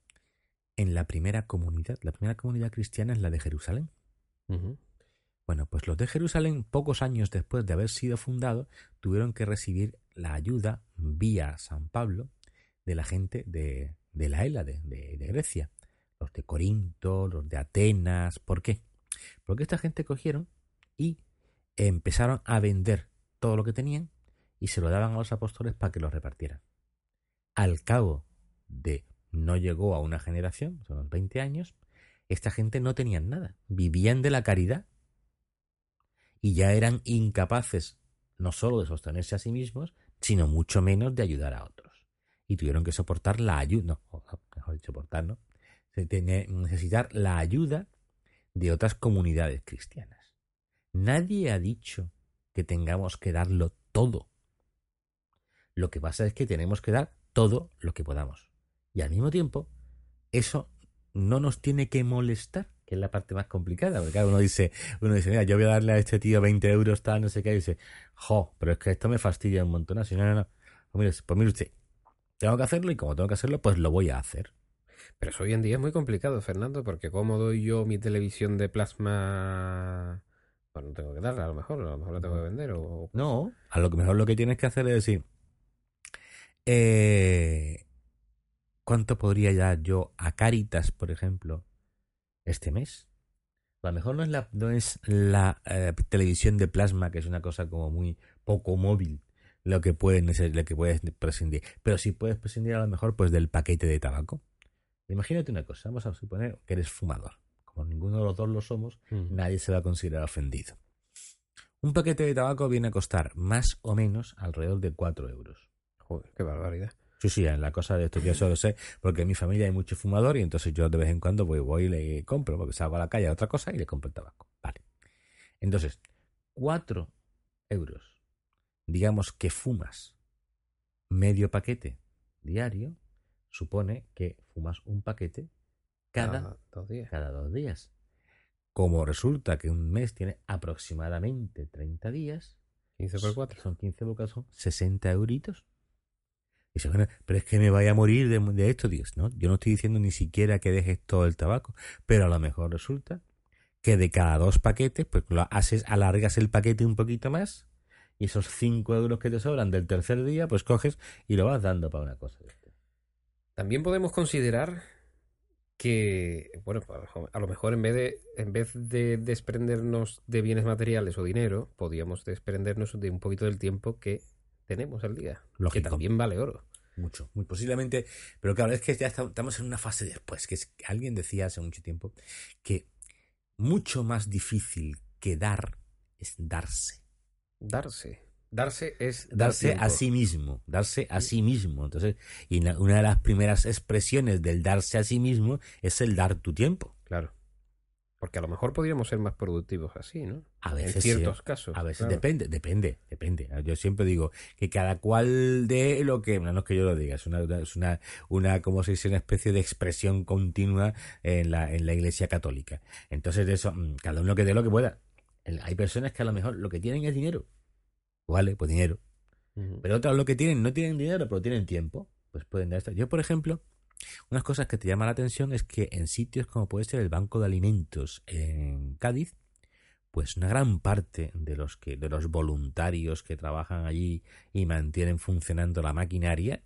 en la primera comunidad. La primera comunidad cristiana es la de Jerusalén. Bueno, pues los de Jerusalén, pocos años después de haber sido fundado, tuvieron que recibir la ayuda vía San Pablo de la gente de, de la Hélade, de, de Grecia. Los de Corinto, los de Atenas. ¿Por qué? Porque esta gente cogieron y empezaron a vender todo lo que tenían y se lo daban a los apóstoles para que lo repartieran. Al cabo de no llegó a una generación, son unos 20 años, esta gente no tenían nada, vivían de la caridad y ya eran incapaces no solo de sostenerse a sí mismos, sino mucho menos de ayudar a otros. Y tuvieron que soportar la ayuda, no, mejor dicho, soportar, ¿no? necesitar la ayuda de otras comunidades cristianas. Nadie ha dicho que tengamos que darlo todo. Lo que pasa es que tenemos que dar todo lo que podamos. Y al mismo tiempo, eso no nos tiene que molestar, que es la parte más complicada. Porque claro, uno dice, uno dice, mira, yo voy a darle a este tío 20 euros, tal, no sé qué, y dice, jo, pero es que esto me fastidia un montón. Así, no, no, no. Pues mire, pues mire usted, tengo que hacerlo y como tengo que hacerlo, pues lo voy a hacer. Pero eso hoy en día es muy complicado, Fernando, porque ¿cómo doy yo mi televisión de plasma? Pues no tengo que darla, a lo mejor, a lo mejor la tengo que vender. O... No, a lo mejor lo que tienes que hacer es decir, eh, ¿cuánto podría dar yo a Caritas, por ejemplo, este mes? A lo mejor no es la, no es la eh, televisión de plasma, que es una cosa como muy poco móvil, lo que puedes, lo que puedes prescindir. Pero si puedes prescindir a lo mejor pues del paquete de tabaco. Imagínate una cosa, vamos a suponer que eres fumador. Como ninguno de los dos lo somos, nadie se va a considerar ofendido. Un paquete de tabaco viene a costar más o menos alrededor de 4 euros. Joder, qué barbaridad. Sí, sí, en la cosa de esto yo solo sé, porque en mi familia hay mucho fumador y entonces yo de vez en cuando voy, voy y le compro, porque salgo a la calle a otra cosa y le compro el tabaco. Vale. Entonces, 4 euros. Digamos que fumas medio paquete diario, supone que fumas un paquete cada, dos días. cada dos días. Como resulta que un mes tiene aproximadamente 30 días, 15 por 4. Son 15 por son 60 euritos. Dice, bueno, pero es que me vaya a morir de, de, esto. No, yo no estoy diciendo ni siquiera que dejes todo el tabaco, pero a lo mejor resulta que de cada dos paquetes, pues lo haces, alargas el paquete un poquito más y esos 5 euros que te sobran del tercer día, pues coges y lo vas dando para una cosa. También podemos considerar que, bueno, a lo mejor en vez de, en vez de desprendernos de bienes materiales o dinero, podríamos desprendernos de un poquito del tiempo que tenemos al día. Lógico. Que también vale oro. Mucho, muy posiblemente. Pero claro, es que ya estamos en una fase después, que, es, que alguien decía hace mucho tiempo que mucho más difícil que dar es darse. Darse. Darse es darse a sí mismo, darse a sí mismo. Entonces, y una de las primeras expresiones del darse a sí mismo es el dar tu tiempo. Claro. Porque a lo mejor podríamos ser más productivos así, ¿no? A veces. En ciertos casos. A veces depende, depende, depende. Yo siempre digo que cada cual de lo que, no es que yo lo diga, es una, es una, una como se dice, una especie de expresión continua en la, en la iglesia católica. Entonces, de eso, mm, cada uno que dé lo que pueda. Hay personas que a lo mejor lo que tienen es dinero Vale, pues dinero. Pero otros lo que tienen, no tienen dinero, pero tienen tiempo. Pues pueden dar esto. Yo, por ejemplo, unas cosas que te llaman la atención es que en sitios como puede ser el Banco de Alimentos en Cádiz, pues una gran parte de los que, de los voluntarios que trabajan allí y mantienen funcionando la maquinaria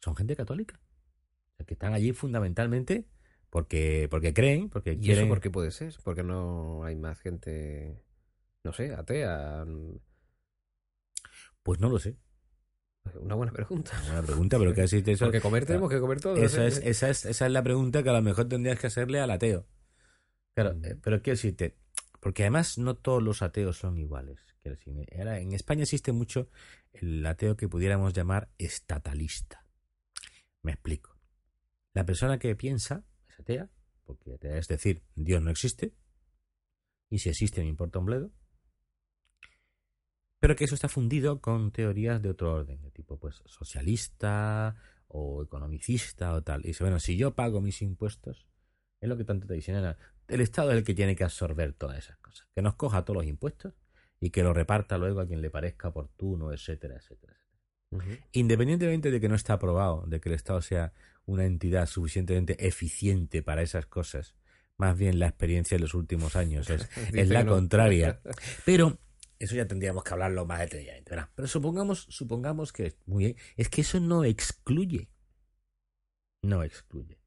son gente católica. que están allí fundamentalmente porque, porque creen, porque ¿Y quieren. eso por qué puede ser? Porque no hay más gente, no sé, atea. Pues no lo sé. Una buena pregunta. Una buena pregunta, pero que eso. Porque comer tenemos que comer todo. Esa es, esa, es, esa es la pregunta que a lo mejor tendrías que hacerle al ateo. Claro, mm. eh, pero quiero decirte, porque además no todos los ateos son iguales. En España existe mucho el ateo que pudiéramos llamar estatalista. Me explico. La persona que piensa es atea, porque atea es decir, Dios no existe, y si existe me importa un bledo, pero que eso está fundido con teorías de otro orden, de tipo pues socialista o economicista o tal. Y dice, bueno, si yo pago mis impuestos, es lo que tanto te dicen, el Estado es el que tiene que absorber todas esas cosas, que nos coja todos los impuestos y que lo reparta luego a quien le parezca oportuno, etcétera, etcétera. Independientemente de que no está aprobado, de que el Estado sea una entidad suficientemente eficiente para esas cosas, más bien la experiencia de los últimos años es, *laughs* es la contraria. Pero eso ya tendríamos que hablarlo más detalladamente. Pero supongamos, supongamos que muy bien, es que eso no excluye. No excluye.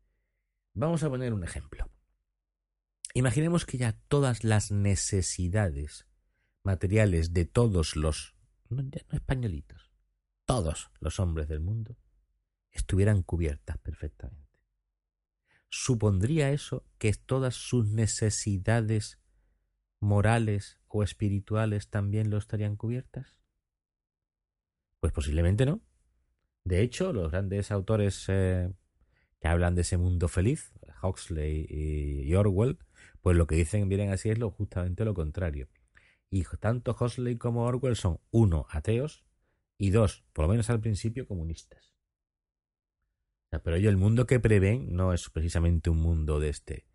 Vamos a poner un ejemplo. Imaginemos que ya todas las necesidades materiales de todos los, no, españolitos, todos los hombres del mundo estuvieran cubiertas perfectamente. ¿Supondría eso que todas sus necesidades morales o espirituales también lo estarían cubiertas? Pues posiblemente no. De hecho, los grandes autores eh, que hablan de ese mundo feliz, Huxley y Orwell, pues lo que dicen, vienen así, es lo, justamente lo contrario. Y tanto Huxley como Orwell son, uno, ateos, y dos, por lo menos al principio, comunistas. pero ellos el mundo que prevén no es precisamente un mundo de este.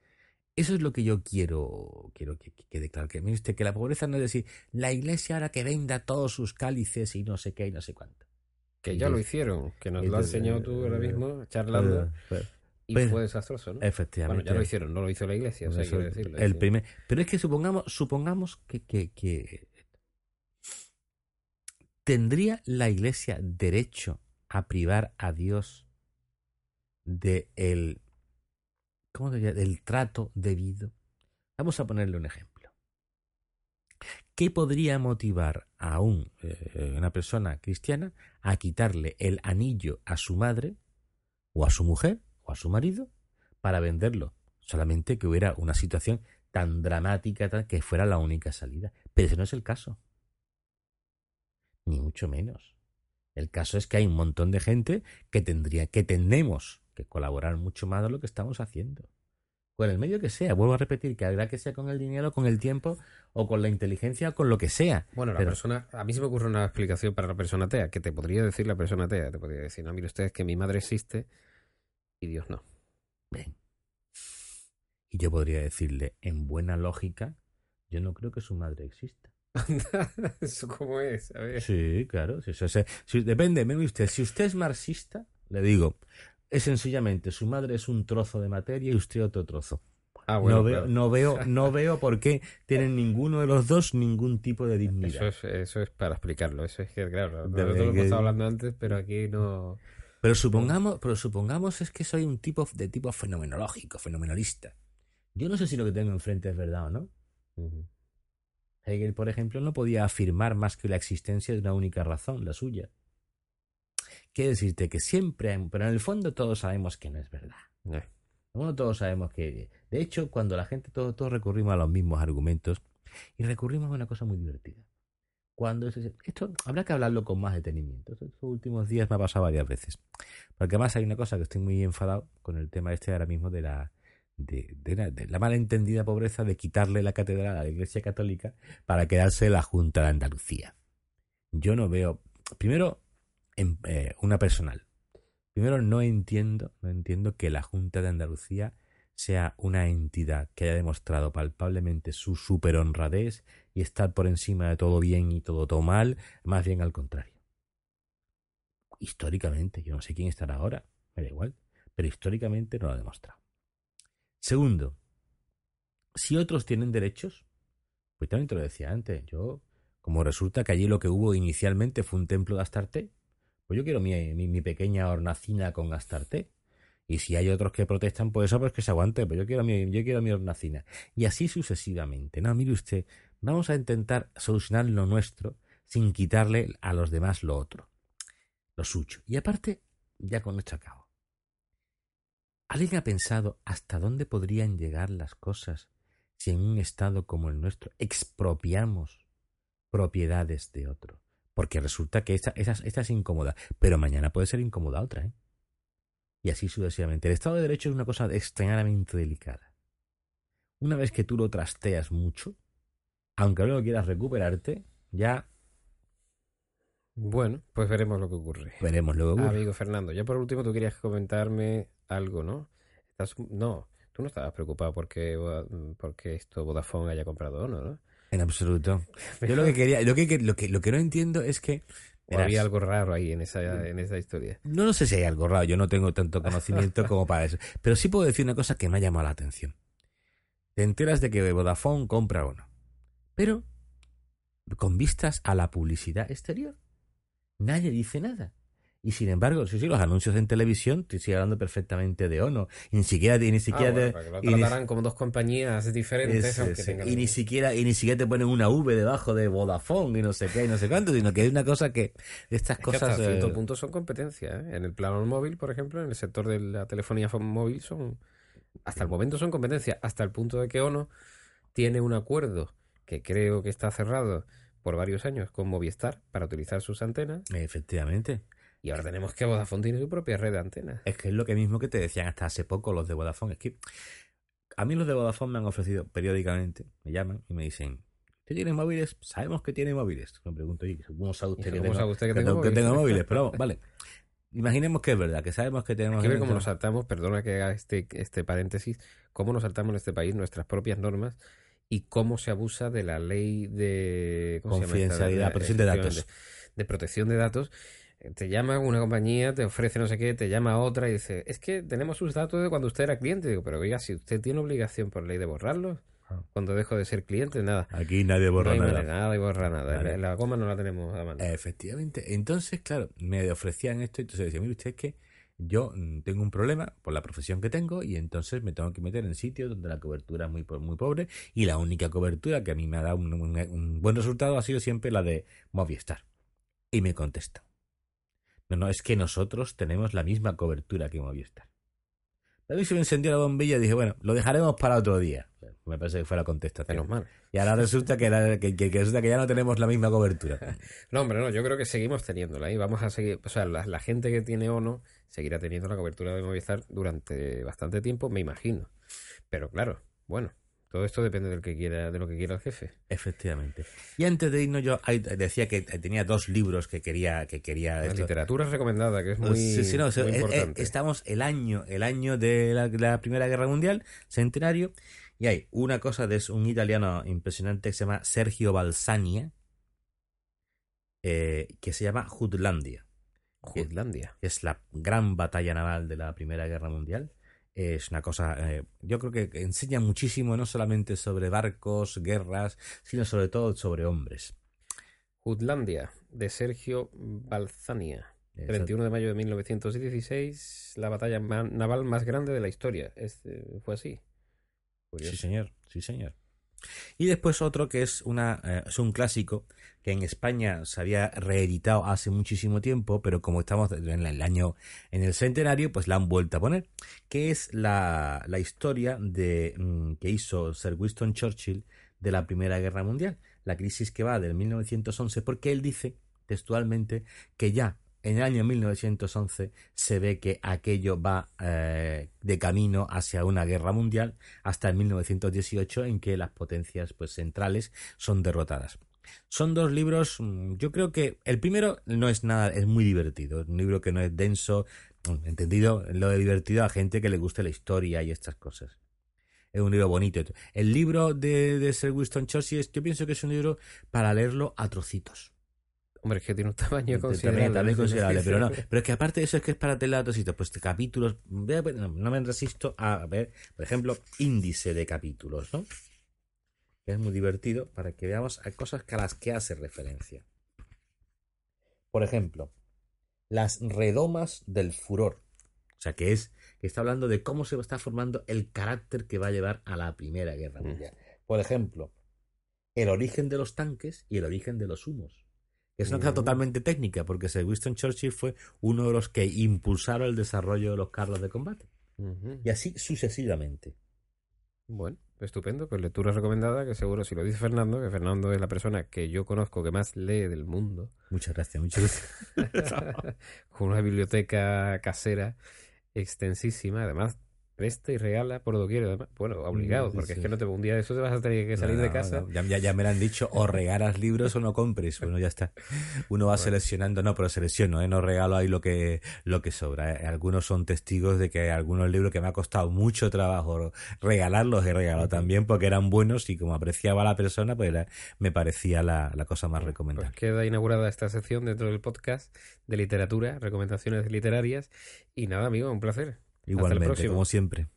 Eso es lo que yo quiero, quiero que, quede claro. Que, que la pobreza no es decir, la iglesia ahora que venda todos sus cálices y no sé qué y no sé cuánto. Que ya lo hicieron, que nos lo has enseñado tú ahora mismo, charlando. y fue desastroso, ¿no? Efectivamente. Bueno, ya lo hicieron, no lo hizo la iglesia, o sea, quiero decirlo. El primer, pero es que supongamos, supongamos que, que, que ¿Tendría la Iglesia derecho a privar a Dios de el, ¿cómo diría? del trato debido? Vamos a ponerle un ejemplo. ¿Qué podría motivar a eh, una persona cristiana a quitarle el anillo a su madre o a su mujer o a su marido para venderlo? Solamente que hubiera una situación tan dramática que fuera la única salida. Pero ese no es el caso ni mucho menos. El caso es que hay un montón de gente que tendría, que tenemos que colaborar mucho más de lo que estamos haciendo. Con el medio que sea, vuelvo a repetir, que habrá que sea con el dinero, con el tiempo, o con la inteligencia, o con lo que sea. Bueno, la persona, a mí se me ocurre una explicación para la persona atea, que te podría decir la persona atea, te podría decir, no, mire ustedes que mi madre existe y Dios no. Bien. Y yo podría decirle, en buena lógica, yo no creo que su madre exista. *laughs* ¿Eso cómo es? Sí, claro. depende, me usted. Si usted es marxista, le digo, es sencillamente su madre es un trozo de materia y usted otro trozo. Ah, bueno, no, veo, no, veo, *laughs* no veo por qué tienen ninguno de los dos ningún tipo de dignidad. Eso es, eso es para explicarlo. Eso es que, claro, nosotros lo hemos estado hablando antes, pero aquí no. Pero supongamos, pero supongamos es que soy un tipo de tipo fenomenológico, fenomenalista. Yo no sé si lo que tengo enfrente es verdad o no. Hegel, por ejemplo, no podía afirmar más que la existencia de una única razón, la suya. Quiere decirte que siempre, pero en el fondo todos sabemos que no es verdad. No. todos sabemos que, de hecho, cuando la gente, todos, todos recurrimos a los mismos argumentos y recurrimos a una cosa muy divertida. Cuando esto habrá que hablarlo con más detenimiento. Estos últimos días me ha pasado varias veces. Porque además hay una cosa que estoy muy enfadado con el tema este ahora mismo de la, de, la, malentendida pobreza de quitarle la catedral a la Iglesia Católica para quedarse la Junta de Andalucía. Yo no veo, primero, eh, una personal. Primero, no entiendo, no entiendo que la Junta de Andalucía sea una entidad que haya demostrado palpablemente su super honradez y estar por encima de todo bien y todo, todo mal, más bien al contrario. Históricamente, yo no sé quién estará ahora, me da igual, pero históricamente no lo ha demostrado. Segundo, si otros tienen derechos, pues también te lo decía antes, yo, como resulta que allí lo que hubo inicialmente fue un templo de Astarte, pues yo quiero mi, mi, pequeña hornacina con Astarte. Y si hay otros que protestan por eso, pues que se aguante, pues yo quiero mi, yo quiero mi hornacina. Y así sucesivamente. No, mire usted, vamos a intentar solucionar lo nuestro sin quitarle a los demás lo otro, lo suyo. Y aparte, ya con esto acabo. ¿Alguien ha pensado hasta dónde podrían llegar las cosas si en un estado como el nuestro expropiamos propiedades de otro? Porque resulta que esta, es incómoda, pero mañana puede ser incómoda otra, ¿eh? Y así sucesivamente. El Estado de Derecho es una cosa extremadamente delicada. Una vez que tú lo trasteas mucho, aunque luego quieras recuperarte, ya bueno, pues veremos lo que ocurre. Veremos lo que ocurre. Amigo Fernando, ya por último tú querías comentarme algo, ¿no? Estás, no, tú no estabas preocupado porque, porque esto Vodafone haya comprado o ¿no? En absoluto. Yo lo que quería, lo que, lo que, lo que no entiendo es que había algo raro ahí en esa, en esa historia. No, no sé si hay algo raro, yo no tengo tanto conocimiento *laughs* como para eso. Pero sí puedo decir una cosa que me ha llamado la atención. Te enteras de que Vodafone compra uno. Pero con vistas a la publicidad exterior. Nadie dice nada. Y sin embargo, sí, sí, los anuncios en televisión te sigue hablando perfectamente de Ono. Y ni siquiera, y ni siquiera Ah, bueno, te- para que lo y ni- tratarán como dos compañías diferentes, aunque tengan- y ni siquiera y ni siquiera te ponen una V debajo de Vodafone y no sé qué y no sé cuánto, sino que es una cosa que estas Es que cosas hasta eh, cierto punto son competencia. ¿eh? En el plano móvil, por ejemplo, en el sector de la telefonía fo- móvil, son hasta el momento son competencia, hasta el punto de que ONO tiene un acuerdo que creo que está cerrado por varios años con Movistar para utilizar sus antenas. efectivamente Y ahora tenemos que Vodafone tiene su propia red de antenas. es que es lo que mismo que te decían hasta hace poco los de Vodafone. Es que a mí los de Vodafone me han ofrecido periódicamente, me llaman y me dicen, ¿usted tiene móviles? Sabemos que tiene móviles. Me pregunto, ¿y cómo sabe usted que ¿Cómo tengo, sabe usted que que tengo que móviles? tengo móviles? Pero *laughs* vamos, vale. Imaginemos que es verdad, que sabemos que tenemos... Que ver cómo nos saltamos, perdona que haga este, este paréntesis, cómo nos saltamos en este país nuestras propias normas y cómo se abusa de la ley de ¿cómo se llama esta? Confidencialidad, protección de datos. De protección de datos. Te llama una compañía, te ofrece no sé qué, te llama otra y dice, es que tenemos sus datos de cuando usted era cliente. Digo, pero oiga, si usted tiene obligación por ley de borrarlos, Ah. cuando dejo de ser cliente, nada. Aquí nadie borra nada. nada de borrar nada. Vale. La, goma no la tenemos a mano. Efectivamente. Entonces, claro, me ofrecían esto y entonces decía, mire usted es que yo mm, tengo un problema por la profesión que tengo y entonces me tengo que meter en sitios donde la cobertura es muy, muy pobre y la única cobertura que a mí me ha dado un, un- un buen resultado ha sido siempre la de Movistar. Y me contesta, no, no, es que nosotros tenemos la misma cobertura que Movistar. A mí se me encendió la bombilla y dije, bueno, lo dejaremos para otro día. Me parece que fue la contestación. Menos mal. Y ahora resulta que, era- que, que- que resulta que ya no tenemos la misma cobertura. *laughs* No, hombre, no, yo creo que seguimos teniéndola y vamos a seguir, o sea, la, la gente que tiene ONO seguirá teniendo la cobertura de Movistar durante bastante tiempo, me imagino. Pero claro, bueno, todo esto depende del que quiera, de lo que quiera el jefe. Efectivamente. Y antes de irnos yo decía que tenía dos libros que quería que quería La esto. literatura recomendada, que es muy, Sí, sí, no, muy o sea, eh, eh, importante. estamos el año el año de la, la Primera Guerra Mundial, centenario, y hay una cosa de un italiano impresionante que se llama Sergio Balsania, eh, que se llama Jutlandia. Jutlandia. que es la gran batalla naval de la Primera Guerra Mundial. Es una cosa, eh, yo creo que enseña muchísimo, no solamente sobre barcos, guerras, sino sobre todo sobre hombres. Jutlandia, de Sergio Balzania. 31 de mayo de 1916, la batalla naval más grande de la historia. Eh, fue así. Curioso. Sí, señor, sí, señor. Y después otro que es, una, eh, es un clásico que en España se había reeditado hace muchísimo tiempo, pero como estamos en el año, en el centenario, pues la han vuelto a poner, que es la, la historia de, mm, que hizo Sir Winston Churchill de la Primera Guerra Mundial, la crisis que va del 1911, porque él dice textualmente que ya en el año 1911 se ve que aquello va eh, de camino hacia una guerra mundial hasta el 1918 en que las potencias pues centrales son derrotadas. Son dos libros, mm, yo creo que el primero no es nada, es muy divertido, es un libro que no es denso, mm, entendido lo de divertido a gente que le guste la historia y estas cosas. Es un libro bonito. El libro de, Sir Winston Churchill, es- yo pienso que es un libro para leerlo a trocitos. Hombre, es que tiene un tamaño considerable. también considerable, pero no. Pero es que aparte de eso es que es para telatositos, pues capítulos. ve- No no me resisto a ver, por ejemplo, índice de capítulos, ¿no? Que es muy divertido para que veamos a cosas a las que hace referencia. Por ejemplo, las redomas del furor. O sea, que es que está hablando de cómo se está formando el carácter que va a llevar a la Primera Guerra Mm. Mundial. Por ejemplo, el origen de los tanques y el origen de los humos. Es una cosa Mm. totalmente técnica, porque Sir Winston Churchill fue uno de los que impulsaron el desarrollo de los carros de combate. Y así sucesivamente. Bueno, estupendo. Pues lectura recomendada, que seguro si lo dice Fernando, que Fernando es la persona que yo conozco que más lee del mundo, Muchas gracias, muchas gracias. *laughs* con una biblioteca casera extensísima, además presta y regala por doquier, además, bueno, obligado, Mm, sí, porque sí. es que no te un día de eso te vas a tener que salir No, de casa. no, ya, ya- ya me lo han dicho, o regalas libros o no compres. Bueno, ya está. Uno va Bueno. seleccionando, no, pero selecciono, ¿eh? no regalo ahí lo que, lo que sobra. ¿eh? Algunos son testigos de que algunos libros que me ha costado mucho trabajo regalarlos he regalado también porque eran buenos y como apreciaba a la persona, pues era- me parecía la, la cosa más Pues recomendable. queda inaugurada esta sección dentro del podcast de literatura, recomendaciones literarias. Y nada, amigo, un placer. Igualmente, como siempre.